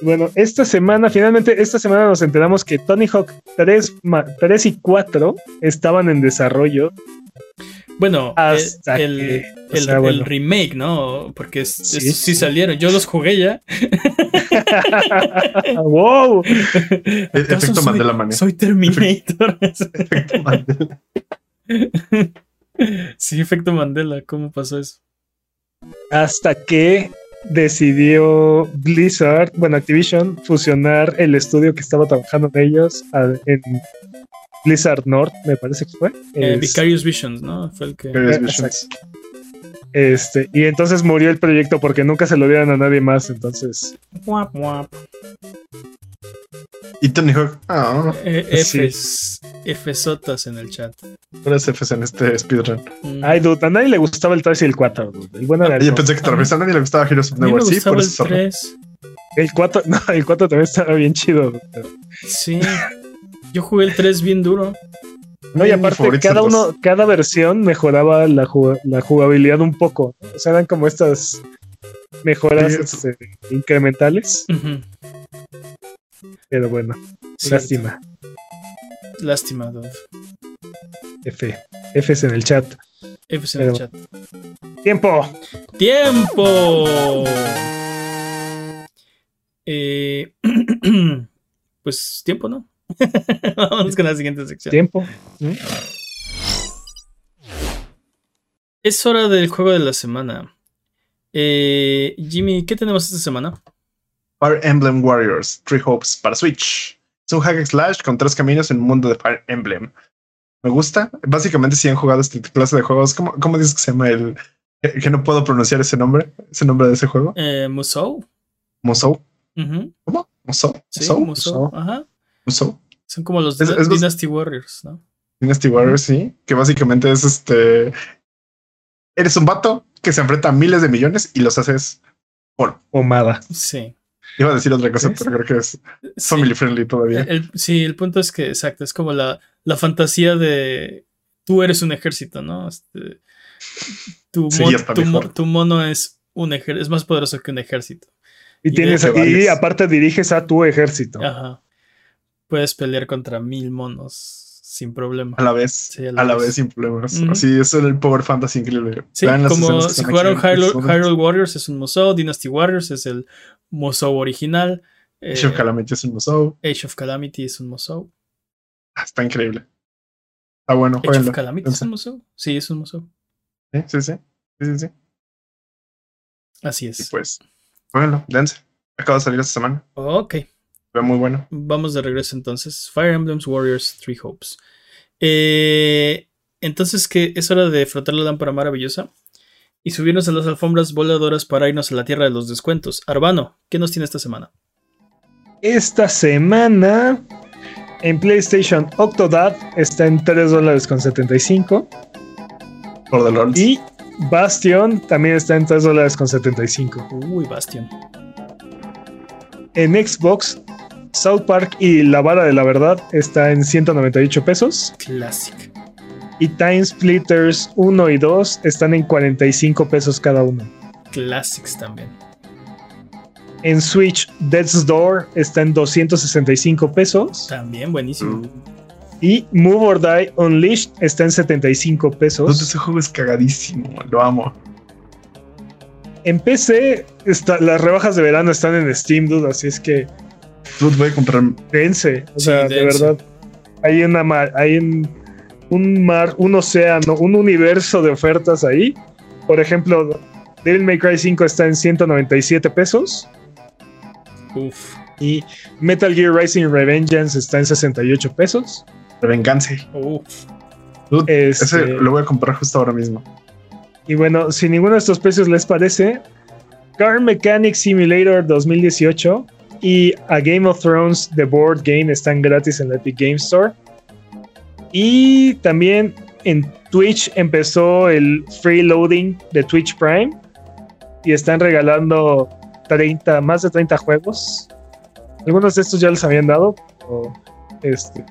Bueno, esta semana, finalmente, esta semana nos enteramos que Tony Hawk 3, y 4 estaban en desarrollo. Bueno, el, el, remake, ¿no? Porque sí, salieron. Yo los jugué ya. ¡Wow! Efecto soy, Mandela, Soy Terminator. efecto Mandela. sí, efecto Mandela. ¿Cómo pasó eso? Hasta que decidió Blizzard, bueno, Activision, fusionar el estudio que estaba trabajando en ellos en Blizzard North, me parece que fue. Eh, Vicarious Visions, ¿no? Fue el que. Vicarious Este, y entonces murió el proyecto porque nunca se lo dieron a nadie más, entonces. Y Tony Hawk. Oh, Fs, Fsotas en el chat. Unas Fs en este speedrun. Mm. Ay, dude, a nadie le gustaba el 3 y el 4. El bueno era Yo pensé que tal vez a nadie le gustaba Heroes of Never. Sí, por eso. El 3. El 4, no, el 4 también estaba bien chido. Sí. Yo jugué el 3 bien duro. No, y aparte, cada uno, cada versión mejoraba la, la jugabilidad un poco. O sea, eran como estas mejoras este, incrementales. Pero bueno, lástima. Lástima, Dove. F. F es en el chat. F es en el chat. ¡Tiempo! ¡Tiempo! Eh, pues tiempo, ¿no? Vamos con la siguiente sección. Tiempo. Es hora del juego de la semana. Eh, Jimmy, ¿qué tenemos esta semana? Fire Emblem Warriors, Three Hopes para Switch. Es un hack slash con tres caminos en un mundo de Fire Emblem. Me gusta. Básicamente, si han jugado este clase de juegos, ¿cómo, cómo dices que se llama el. que no puedo pronunciar ese nombre? ¿Ese nombre de ese juego? Eh, Musou. Musou. ¿Cómo? Musou. Sí, Musou. Ajá. Son como los Dynasty Warriors, ¿no? Dynasty Warriors, sí. Que básicamente es este. Eres un vato que se enfrenta a miles de millones y los haces por pomada. Sí. Iba a decir otra cosa, pero creo que es family friendly todavía. sí, el punto es que, exacto, es como la, la fantasía de tú eres un ejército, ¿no? Este, tu, tu, mono es un ejército, es más poderoso que un ejército. Y, tienes, y aparte diriges a tu ejército. Ajá. Puedes pelear contra mil monos sin problema. A la vez. a, la, vez. sin problemas. Así es el Power Fantasy increíble. Sí, como si jugaron Hyrule, Warriors es un Musou, Dynasty Warriors es el Musou original. Age of eh, Calamity es un Musou. Age of Calamity es un Musou. Ah, está increíble. Está bueno. Age of Calamity es un Musou. Sí, es un Musou. Sí, sí, sí. sí, sí, Así es. pues, bueno, dense. Acaba de salir esta semana. Ok. Fue muy bueno. Vamos de regreso entonces. Fire Emblems Warriors Three Hopes. Eh, entonces que es hora de frotar la lámpara maravillosa y subirnos a las alfombras voladoras para irnos a la tierra de los descuentos. Arbano, ¿qué nos tiene esta semana? Esta semana en PlayStation Octodad está en 3 dólares con 75. Por Y Bastion también está en 3 dólares con 75. Uy, Bastion. En Xbox South Park y La Vara de la Verdad está en 198 pesos. Classic. Y Time Splitters 1 y 2 están en 45 pesos cada uno. Classics también. En Switch, Death's Door está en 265 pesos. También buenísimo. Y Move or Die Unleashed está en 75 pesos. Ese juego es cagadísimo, lo amo. En PC, las rebajas de verano están en Steam, dude, así es que voy a comprar. Dense, o sea, de verdad. Hay una hay un, mar, un océano, un universo de ofertas ahí. Por ejemplo, Devil May Cry 5 está en 197 pesos. Uf. Y Metal Gear Rising Revengeance está en 68 pesos. Revengance. Uf. Este ese lo voy a comprar justo ahora mismo. Y bueno, si ninguno de estos precios les parece, Car Mechanic Simulator 2018 y a Game of Thrones The Board Game están gratis en la Epic Game Store. Y también en Twitch empezó el free loading de Twitch Prime y están regalando 30, más de 30 juegos. Algunos de estos ya les habían dado. este,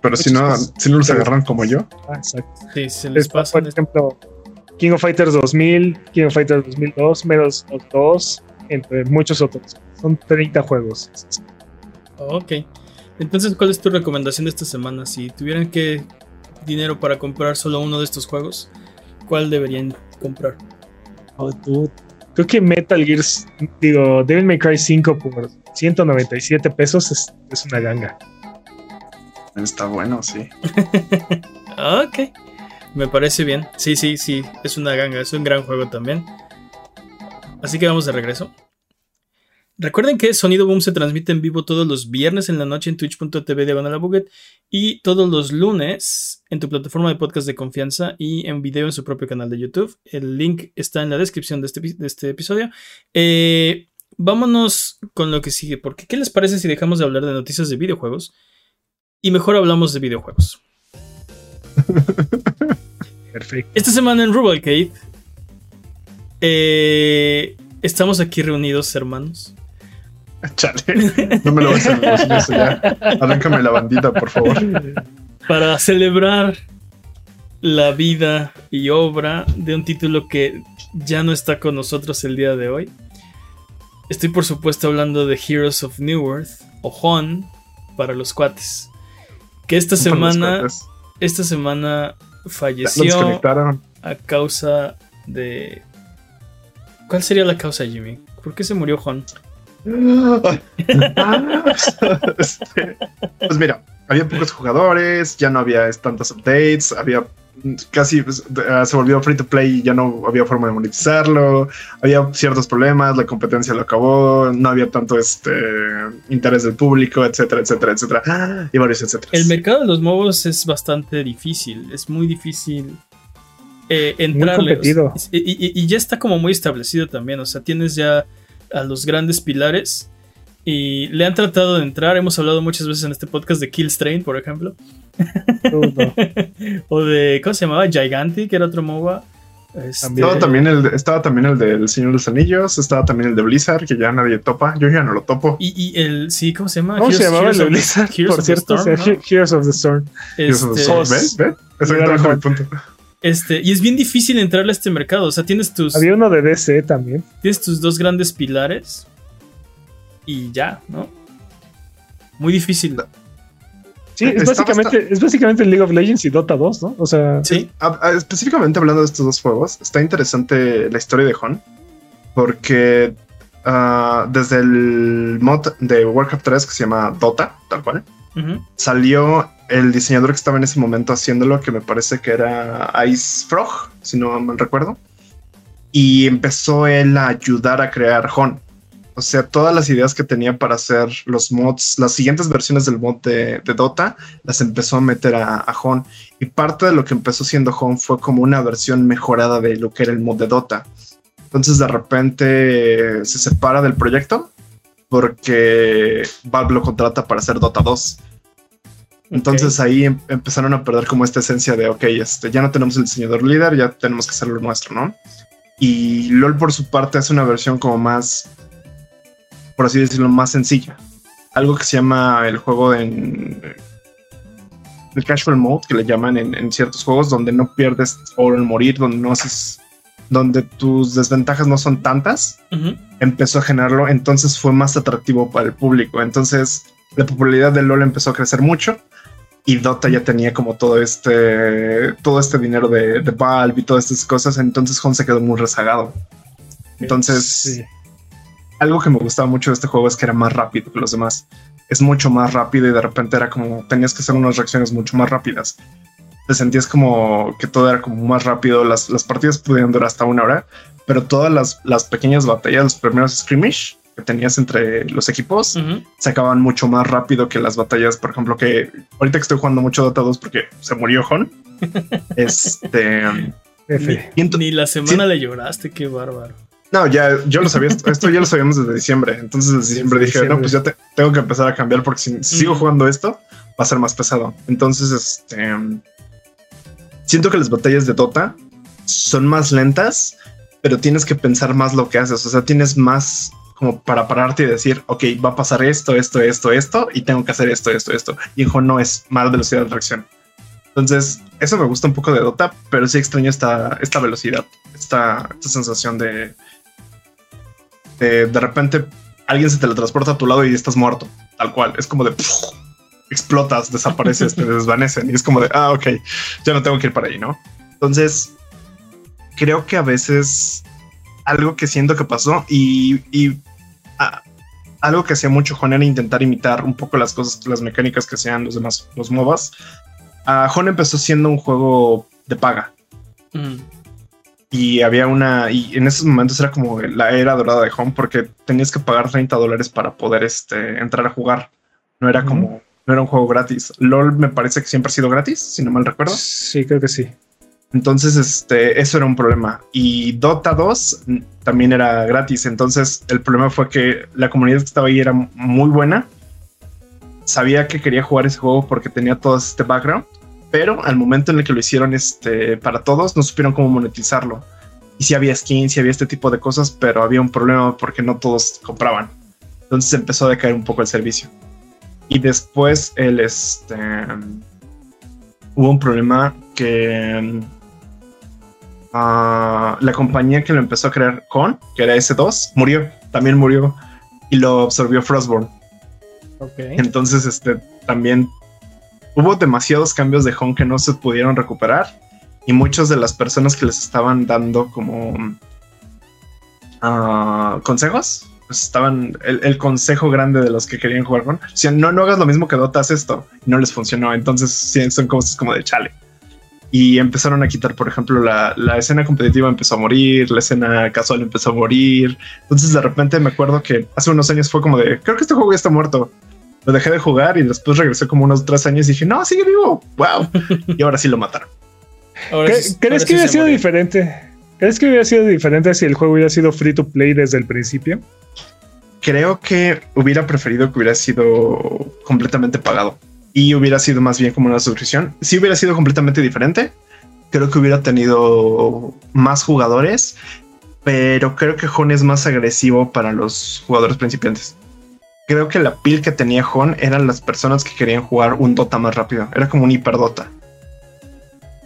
pero si no, si no los agarran como yo. Ah, exacto. Sí, se les pasa. Por ejemplo, King of Fighters 2000, King of Fighters 2002, Meros 2, entre muchos otros. Son 30 juegos. Ok. Entonces, ¿cuál es tu recomendación de esta semana? Si tuvieran que dinero para comprar solo uno de estos juegos, ¿cuál deberían comprar? Oh, Creo que Metal Gear, digo, Devil May Cry 5 por 197 pesos es, una ganga. Está bueno, sí. ok. Me parece bien. Sí, sí, sí. Es una ganga. Es un gran juego también. Así que vamos de regreso. Recuerden que Sonido Boom se transmite en vivo todos los viernes en la noche en twitch.tv de y todos los lunes en tu plataforma de podcast de confianza y en video en su propio canal de YouTube. El link está en la descripción de este, este episodio. Eh, vámonos con lo que sigue, porque ¿qué les parece si dejamos de hablar de noticias de videojuegos y mejor hablamos de videojuegos? Perfecto. Esta semana en Rubalcade eh, estamos aquí reunidos, hermanos Chale, no me lo vas a hacer ya. Arráncame la bandita, por favor. Para celebrar la vida y obra de un título que ya no está con nosotros el día de hoy. Estoy por supuesto hablando de Heroes of New Earth o Hon para los cuates. Que esta semana esta semana falleció a causa de ¿Cuál sería la causa, Jimmy? ¿Por qué se murió Juan? Este, pues mira, había pocos jugadores, ya no había tantos updates, había casi pues, ah, se volvió free to play y ya no había forma de monetizarlo, había ciertos problemas, la competencia lo acabó, no había tanto este interés del público, etcétera, etcétera, etcétera, y varios etcétera. El mercado de los móviles es bastante difícil, es muy difícil eh, entrarle. y, y, ya está como muy establecido también, o sea, tienes ya a los grandes pilares y le han tratado de entrar. Hemos hablado muchas veces en este podcast de Killstrain, por ejemplo. o de, ¿cómo se llamaba? Gigantic, que era otro MOBA. Este, estaba, también el, estaba también el del Señor de los Anillos, estaba también el de Blizzard, que ya nadie topa. Yo ya no lo topo. Y, el, sí, ¿cómo se llama? ¿Cómo se llamaba el de Blizzard? por cierto, Heroes of the Storm. Heroes of the Storm. Este, ¿Ves? Este, y es bien difícil entrarle a este mercado. O sea, tienes tus. Había uno de DC también. Tienes tus dos grandes pilares. Y ya, ¿no? Muy difícil. Sí, es básicamente, es básicamente League of Legends y Dota 2, ¿no? O sea. Sí. específicamente hablando de estos dos juegos, está interesante la historia de Hon. Porque ah, desde el mod de Warcraft 3 que se llama Dota, tal cual, salió el diseñador que estaba en ese momento haciéndolo, que me parece que era Ice Frog, si no mal recuerdo. Y empezó él a ayudar a crear Hon. O sea, todas las ideas que tenía para hacer los mods, las siguientes versiones del mod de, Dota, las empezó a meter a, a Hon. Y parte de lo que empezó siendo Hon fue como una versión mejorada de lo que era el mod de Dota. Entonces de repente se separa del proyecto porque Valve lo contrata para hacer Dota 2. Entonces ahí em, empezaron a perder como esta esencia de, ok, este, ya no tenemos el diseñador líder, ya tenemos que hacerlo nuestro, ¿no? Y LOL por su parte hace una versión como más por así decirlo, más sencilla. Algo que se llama el juego en el casual mode, que le llaman en, ciertos juegos, donde no pierdes oro en morir, donde no haces, donde tus desventajas no son tantas, empezó a generarlo, entonces fue más atractivo para el público. Entonces la popularidad de LOL empezó a crecer mucho y Dota ya tenía como todo este, todo este dinero de, de Valve y todas estas cosas, entonces Home se quedó muy rezagado. Entonces, algo que me gustaba mucho de este juego es que era más rápido que los demás. Es mucho más rápido y de repente era como tenías que hacer unas reacciones mucho más rápidas. Te sentías como que todo era como más rápido. Las, las partidas podían durar hasta una hora, pero todas las, las pequeñas batallas, los primeros skirmish que tenías entre los equipos se acababan mucho más rápido que las batallas, por ejemplo, que ahorita que estoy jugando mucho Dota 2 porque se murió Hon. este. Ni, la semana le lloraste, qué bárbaro. No, ya yo lo sabía, esto ya lo sabíamos desde diciembre. Entonces desde diciembre dije, no, pues ya tengo que empezar a cambiar porque si, sigo jugando esto va a ser más pesado. Entonces, este siento que las batallas de Dota son más lentas, pero tienes que pensar más lo que haces. O sea, tienes más como para pararte y decir, ok, va a pasar esto, esto, esto, esto, y tengo que hacer esto, esto, esto. Y en no es más velocidad de reacción. Entonces, eso me gusta un poco de Dota, pero sí extraño esta, esta velocidad, esta, esta sensación de, de, repente alguien se teletransporta a tu lado y estás muerto, tal cual. Es como de explotas, desapareces, te desvanecen y es como de ah, ok, ya no tengo que ir para ahí, no? Entonces, creo que a veces algo que siento que pasó y, ah, algo que hacía mucho Juan era intentar imitar un poco las cosas, las mecánicas que hacían los demás, los MOBAs. Uh, empezó siendo un juego de paga. Mm y había una, y en esos momentos era como la era dorada de Home porque tenías que pagar 30 dólares para poder este, entrar a jugar. No era como, no era un juego gratis. LOL me parece que siempre ha sido gratis, si no mal recuerdo. Sí, creo que sí. Entonces, este, eso era un problema. Y Dota 2 también era gratis. Entonces, el problema fue que la comunidad que estaba ahí era muy buena. Sabía que quería jugar ese juego porque tenía todo este background pero al momento en el que lo hicieron este, para todos, no supieron cómo monetizarlo. Y si había skins, si había este tipo de cosas, pero había un problema porque no todos compraban. Entonces empezó a decaer un poco el servicio. Y después el, este, hubo un problema que la compañía que lo empezó a crear con, que era S2, murió, también murió y lo absorbió Frostborn. Entonces, este, también hubo demasiados cambios de home que no se pudieron recuperar y muchas de las personas que les estaban dando como ah, consejos, pues estaban el, consejo grande de los que querían jugar con, decían, no, no hagas lo mismo que Dota, esto, y no les funcionó, entonces sí, son cosas como de chale. Y empezaron a quitar, por ejemplo, la, la escena competitiva empezó a morir, la escena casual empezó a morir. Entonces de repente me acuerdo que hace unos años fue como de, creo que este juego ya está muerto lo dejé de jugar y después regresé como unos tres años y dije, no, sigue vivo. Wow. y ahora sí lo mataron. ¿Crees que hubiera sido diferente? ¿Crees que hubiera sido diferente si el juego hubiera sido free to play desde el principio? creo que hubiera preferido que hubiera sido completamente pagado y hubiera sido más bien como una suscripción. Si hubiera sido completamente diferente, creo que hubiera tenido más jugadores, pero creo que Hon es más agresivo para los jugadores principiantes. Creo que la pil que tenía Hon eran las personas que querían jugar un Dota más rápido. Era como un hiperdota.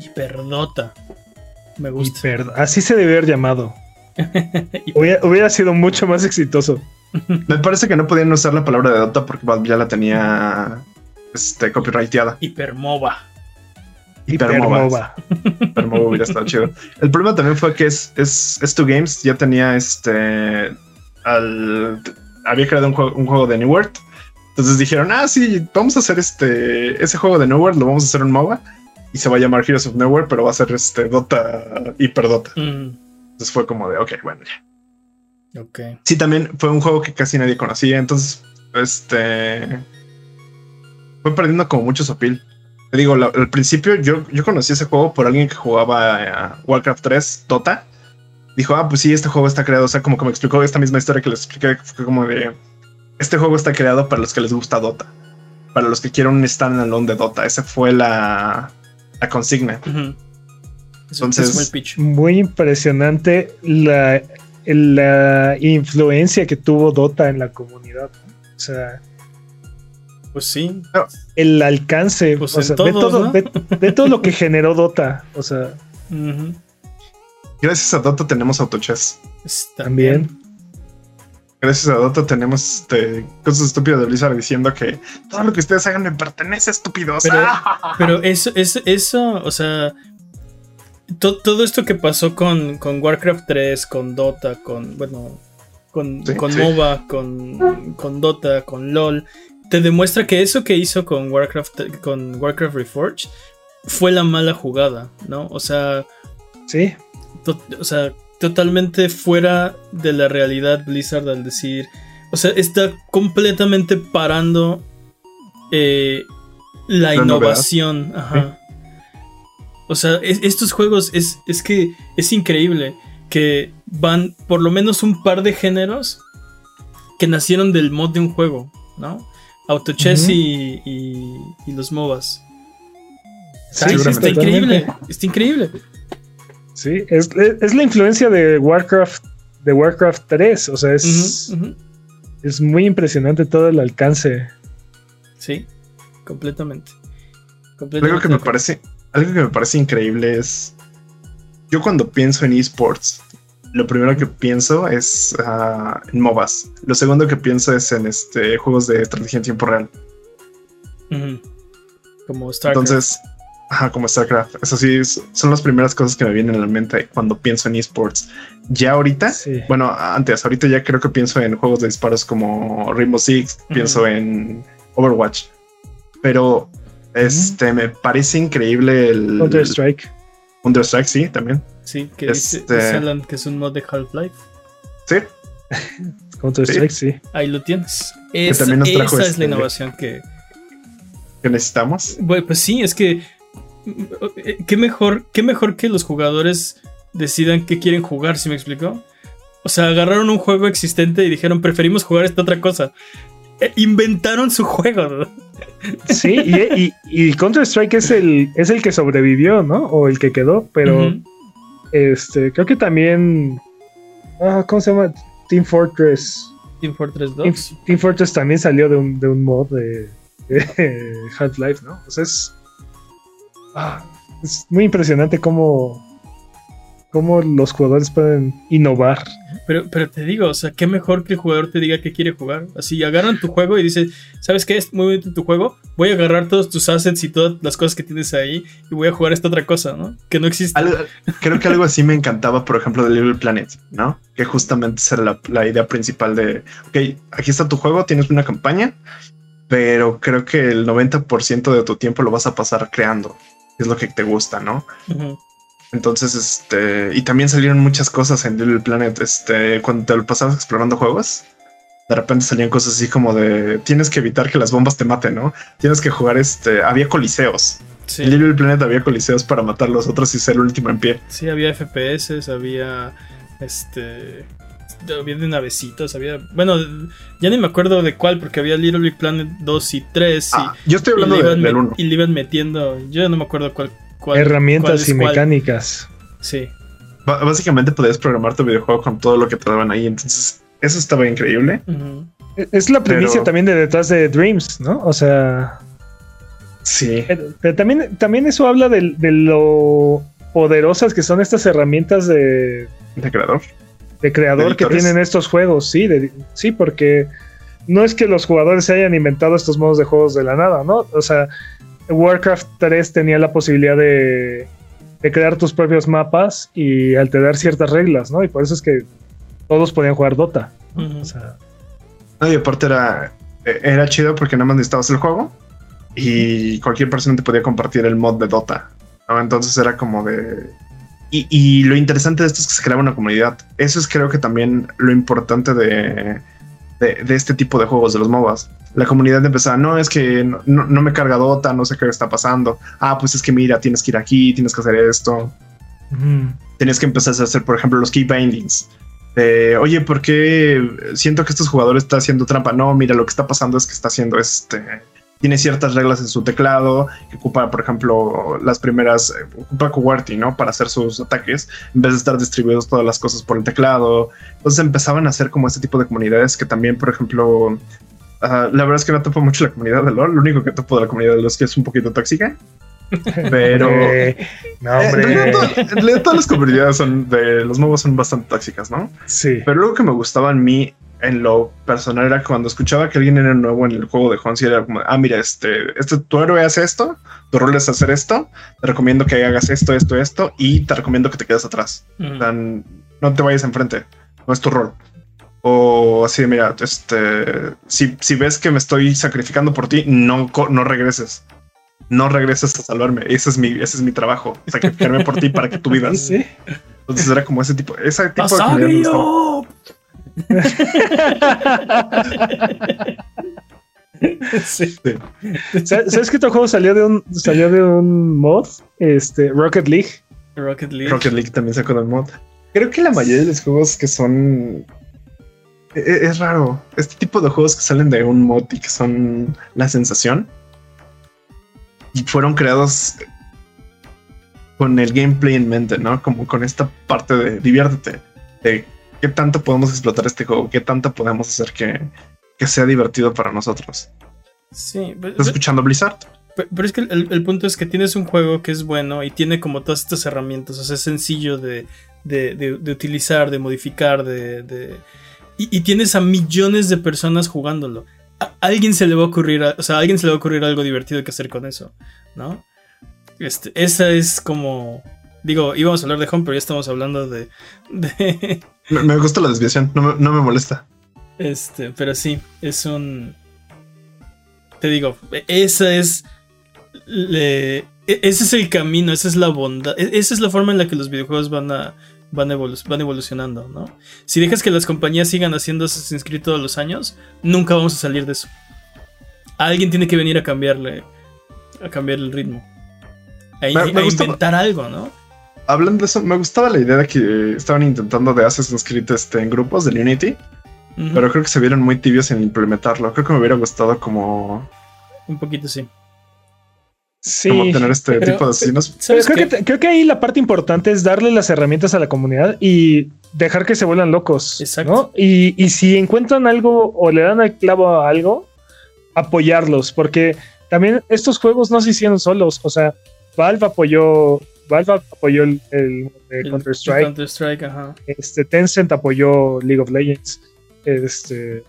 Hiperdota. Me gusta. Así se debe haber llamado. hubiera, sido mucho más exitoso. Me parece que no podían usar la palabra de Dota porque ya la tenía este, copyrighteada. Hipermova. Hipermova. Hipermova hubiera estado chido. El problema también fue que es, es, es Games ya tenía este. Al, había creado un juego, un juego de New World. Entonces dijeron, ah, sí, vamos a hacer este, ese juego de New World, lo vamos a hacer en MOBA y se va a llamar Heroes of Nowhere, pero va a ser este Dota, Hiper Dota. Mm. Entonces fue como de, ok, bueno, ya. Ok. Sí, también fue un juego que casi nadie conocía, entonces, este... Fue perdiendo como mucho su Te digo, al principio yo, yo conocí ese juego por alguien que jugaba Warcraft 3, Dota. Dijo, ah, pues sí, este juego está creado, o sea, como que me explicó esta misma historia que les expliqué, fue como de, este juego está creado para los que les gusta Dota, para los que quieren un stand-alone de Dota. Esa fue la, la consigna. Entonces, muy impresionante la, la influencia que tuvo Dota en la comunidad. O sea, pues sí. El alcance, pues o sea, de, todo, de, todo lo que generó Dota. O sea, gracias a Dota tenemos autochess. También. Gracias a Dota tenemos este, cosas estúpidas de Blizzard diciendo que todo lo que ustedes hagan me pertenece, estúpidos. Pero, eso, eso, eso, o sea, todo esto que pasó con, con, Warcraft 3, con Dota, con, bueno, con, con MOBA, con, con, Dota, con LOL, te demuestra que eso que hizo con Warcraft, con Warcraft Reforged fue la mala jugada, ¿no? O sea, sí. o sea, totalmente fuera de la realidad Blizzard al decir, o sea, está completamente parando eh, la, innovación. Ajá. O sea, estos juegos es, es que es increíble que van por lo menos un par de géneros que nacieron del mod de un juego, ¿no? Auto chess y, y, los MOBAs. Sí, está increíble, está increíble. Sí, es, la influencia de Warcraft, de Warcraft 3, o sea, es, es muy impresionante todo el alcance. Sí, completamente. algo que me parece, algo que me parece increíble es, yo cuando pienso en esports, lo primero que pienso es ah, en MOBAs. Lo segundo que pienso es en este juegos de estrategia en tiempo real. Como StarCraft. Entonces, Ajá, como StarCraft. Eso sí, son las primeras cosas que me vienen a la mente cuando pienso en esports. Ya ahorita, bueno, antes, ahorita ya creo que pienso en juegos de disparos como Rainbow Six, pienso en Overwatch. Pero este me parece increíble el Counter Strike. Counter Strike, sí, también. Sí, que este... que es un mod de Half-Life. Sí. Counter Strike, sí. Ahí lo tienes. esa es la este innovación que, que necesitamos. Bueno, pues sí, es que ¿Qué mejor, qué mejor que los jugadores decidan qué quieren jugar, si me explico? O sea, agarraron un juego existente y dijeron, preferimos jugar esta otra cosa. E, inventaron su juego. Sí, y, Counter-Strike es el, es el que sobrevivió, ¿no? O el que quedó, pero este, creo que también. Ah, ¿Cómo se llama? Team Fortress. Team Fortress 2. Team, Fortress también salió de un, de un mod de, de Half-Life, ¿no? O sea, es Ah, es muy impresionante cómo, cómo los jugadores pueden innovar. Pero, pero te digo, o sea, qué mejor que el jugador te diga que quiere jugar. Así agarran tu juego y dicen, ¿sabes qué? Es muy bonito tu juego. Voy a agarrar todos tus assets y todas las cosas que tienes ahí y voy a jugar esta otra cosa, ¿no? Que no existe. creo que algo así me encantaba, por ejemplo, de Little Planet, ¿no? Que justamente era la, la idea principal de, ok, aquí está tu juego, tienes una campaña, pero creo que el 90% de tu tiempo lo vas a pasar creando es lo que te gusta, ¿no? Entonces, este, y también salieron muchas cosas en Little Planet, este, cuando te lo pasabas explorando juegos, de repente salían cosas así como de, tienes que evitar que las bombas te maten, ¿no? Tienes que jugar, este, había coliseos. En Little Planet había coliseos para matar a los otros y ser el último en pie. Sí, había FPS, había, este, había de navecitos, había. Bueno, ya ni me acuerdo de cuál, porque había Little Big Planet 2 y 3. Ah, yo estoy hablando y del 1. Y le iban metiendo. Yo no me acuerdo cuál. Cuál Herramientas y mecánicas. Sí. básicamente podías programar tu videojuego con todo lo que te daban ahí. Entonces, eso estaba increíble. Es la primicia también de detrás de Dreams, ¿no? O sea. Sí. Pero, también, también eso habla de, lo poderosas que son estas herramientas de. De creador. De creador que tienen estos juegos, sí, sí, porque no es que los jugadores se hayan inventado estos modos de juegos de la nada, ¿no? O sea, Warcraft 3 tenía la posibilidad de, de crear tus propios mapas y alterar ciertas reglas, ¿no? Y por eso es que todos podían jugar Dota. O sea, no, y aparte era, era chido porque nada más necesitabas el juego y cualquier persona te podía compartir el mod de Dota. Entonces era como de... Y, lo interesante de esto es que se creaba una comunidad. Eso es creo que también lo importante de, de, este tipo de juegos, de los MOBAs. La comunidad empezaba, no, es que no, no, me carga Dota, no sé qué está pasando. Ah, pues es que mira, tienes que ir aquí, tienes que hacer esto. Tienes que empezar a hacer, por ejemplo, los key bindings oye, ¿por qué siento que estos jugadores están haciendo trampa? No, mira, lo que está pasando es que está haciendo este. Tiene ciertas reglas en su teclado, que ocupa, por ejemplo, las primeras, eh, ocupa QWERTY, ¿no? Para hacer sus ataques, en vez de estar distribuidos todas las cosas por el teclado. Entonces empezaban a hacer como este tipo de comunidades que también, por ejemplo, ah, la verdad es que no topo mucho la comunidad de LOL. Lo único que topo de la comunidad de LOL es que es un poquito tóxica. Pero. no, hombre. todas las comunidades son de los nuevos son bastante tóxicas, ¿no? Sí. Pero lo que me gustaba en mí, en lo personal, era cuando escuchaba que alguien era nuevo en el juego de Honsi, era como, ah, mira, este, este, tu héroe hace esto, tu rol es hacer esto, te recomiendo que hagas esto, esto, esto, y te recomiendo que te quedes atrás. no te vayas enfrente, no es tu rol. O así, mira, este, si, si ves que me estoy sacrificando por ti, no, no regreses no regreses a salvarme. Ese es mi, ese es mi trabajo. Sacrificarme por ti para que tú vivas. Sí. Entonces era como ese tipo, ese tipo de sí. ¿Sabes que tu juego salió de un salió de un mod? Este Rocket League. Rocket League. Rocket League también sacó el mod. Creo que la mayoría de los juegos que son e, e, es, raro. Este tipo de juegos que salen de un mod y que son la sensación y fueron creados con el gameplay en mente, ¿no? Como con esta parte de diviértete, de qué tanto podemos explotar este juego, qué tanto podemos hacer que, sea divertido para nosotros. Sí, ¿estás escuchando Blizzard? Pero, es que el, punto es que tienes un juego que es bueno y tiene como todas estas herramientas, o sea, es sencillo de, utilizar, de modificar, de... Y, y, tienes a millones de personas jugándolo alguien se le va a ocurrir, o sea, a alguien se le va a ocurrir algo divertido que hacer con eso, ¿no? Este, esa es como, digo, íbamos a hablar de Home, pero ya estamos hablando de... Me, gusta la desviación, no me, molesta. Este, pero sí, es un... Te digo, esa es... E, ese es el camino, esa es la bondad, e, esa es la forma en la que los videojuegos van a, van, evolucionando, ¿no? Si dejas que las compañías sigan haciendo Assassin's Creed todos los años, nunca vamos a salir de eso. Alguien tiene que venir a cambiarle, a cambiar el ritmo. A, inventar algo, ¿no? Hablando de eso, me gustaba la idea de que estaban intentando de Assassin's Creed este, en grupos del Unity, pero creo que se vieron muy tibios en implementarlo. Creo que me hubiera gustado como... Un poquito, sí. Sí, como tener este tipo de asesinos. Creo que, ahí la parte importante es darle las herramientas a la comunidad y dejar que se vuelvan locos. Exacto. Y, si encuentran algo o le dan el clavo a algo, apoyarlos, porque también estos juegos no se hicieron solos. O sea, Valve apoyó, Valve apoyó el, Counter Strike. Counter Strike, ajá. Este Tencent apoyó League of Legends. Este,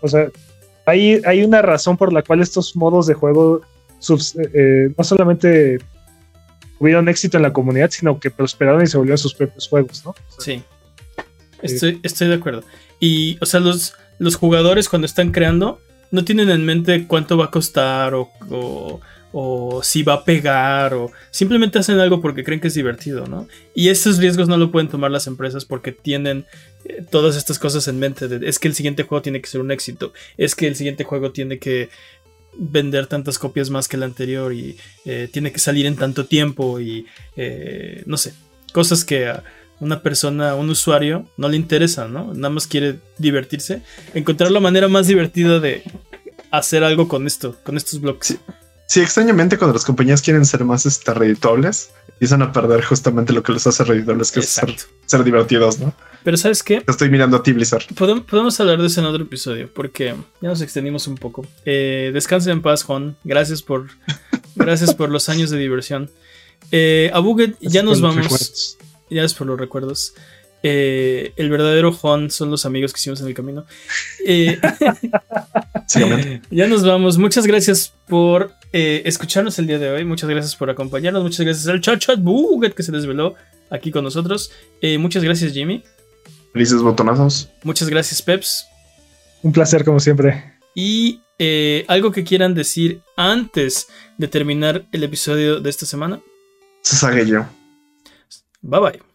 o sea, hay, hay una razón por la cual estos modos de juego eh, no solamente tuvieron éxito en la comunidad, sino que prosperaron y se volvieron sus propios juegos, ¿no? Sí. Estoy, estoy de acuerdo. Y, o sea, los, los jugadores cuando están creando no tienen en mente cuánto va a costar o, o, si va a pegar o simplemente hacen algo porque creen que es divertido, ¿no? Y esos riesgos no lo pueden tomar las empresas porque tienen eh, todas estas cosas en mente. es que el siguiente juego tiene que ser un éxito, es que el siguiente juego tiene que vender tantas copias más que el anterior y eh, tiene que salir en tanto tiempo y eh, no sé, cosas que a una persona, un usuario, no le interesa, ¿no? Nada más quiere divertirse. Encontrar la manera más divertida de hacer algo con esto, con estos bloques. Extrañamente cuando las compañías quieren ser más este, redituables, empiezan a perder justamente lo que les hace redituables, que es ser, divertidos, ¿no? Pero ¿sabes qué? estoy mirando a ti, Blizzard. Podemos, hablar de eso en otro episodio, porque ya nos extendimos un poco. Eh, descansen en paz, Juan. Gracias por, gracias por los años de diversión. Eh, a Buget, ya nos vamos. Ya es por los recuerdos. Eh, el verdadero Juan son los amigos que hicimos en el camino. Eh, ya nos vamos. Muchas gracias por eh, escucharnos el día de hoy. Muchas gracias por acompañarnos. Muchas gracias al chat chat Buget que se desveló aquí con nosotros. muchas gracias, Jimmy. Felices botonazos. Muchas gracias, Peps. Un placer, como siempre. Y algo que quieran decir antes de terminar el episodio de esta semana. Se sabe yo. Bye bye.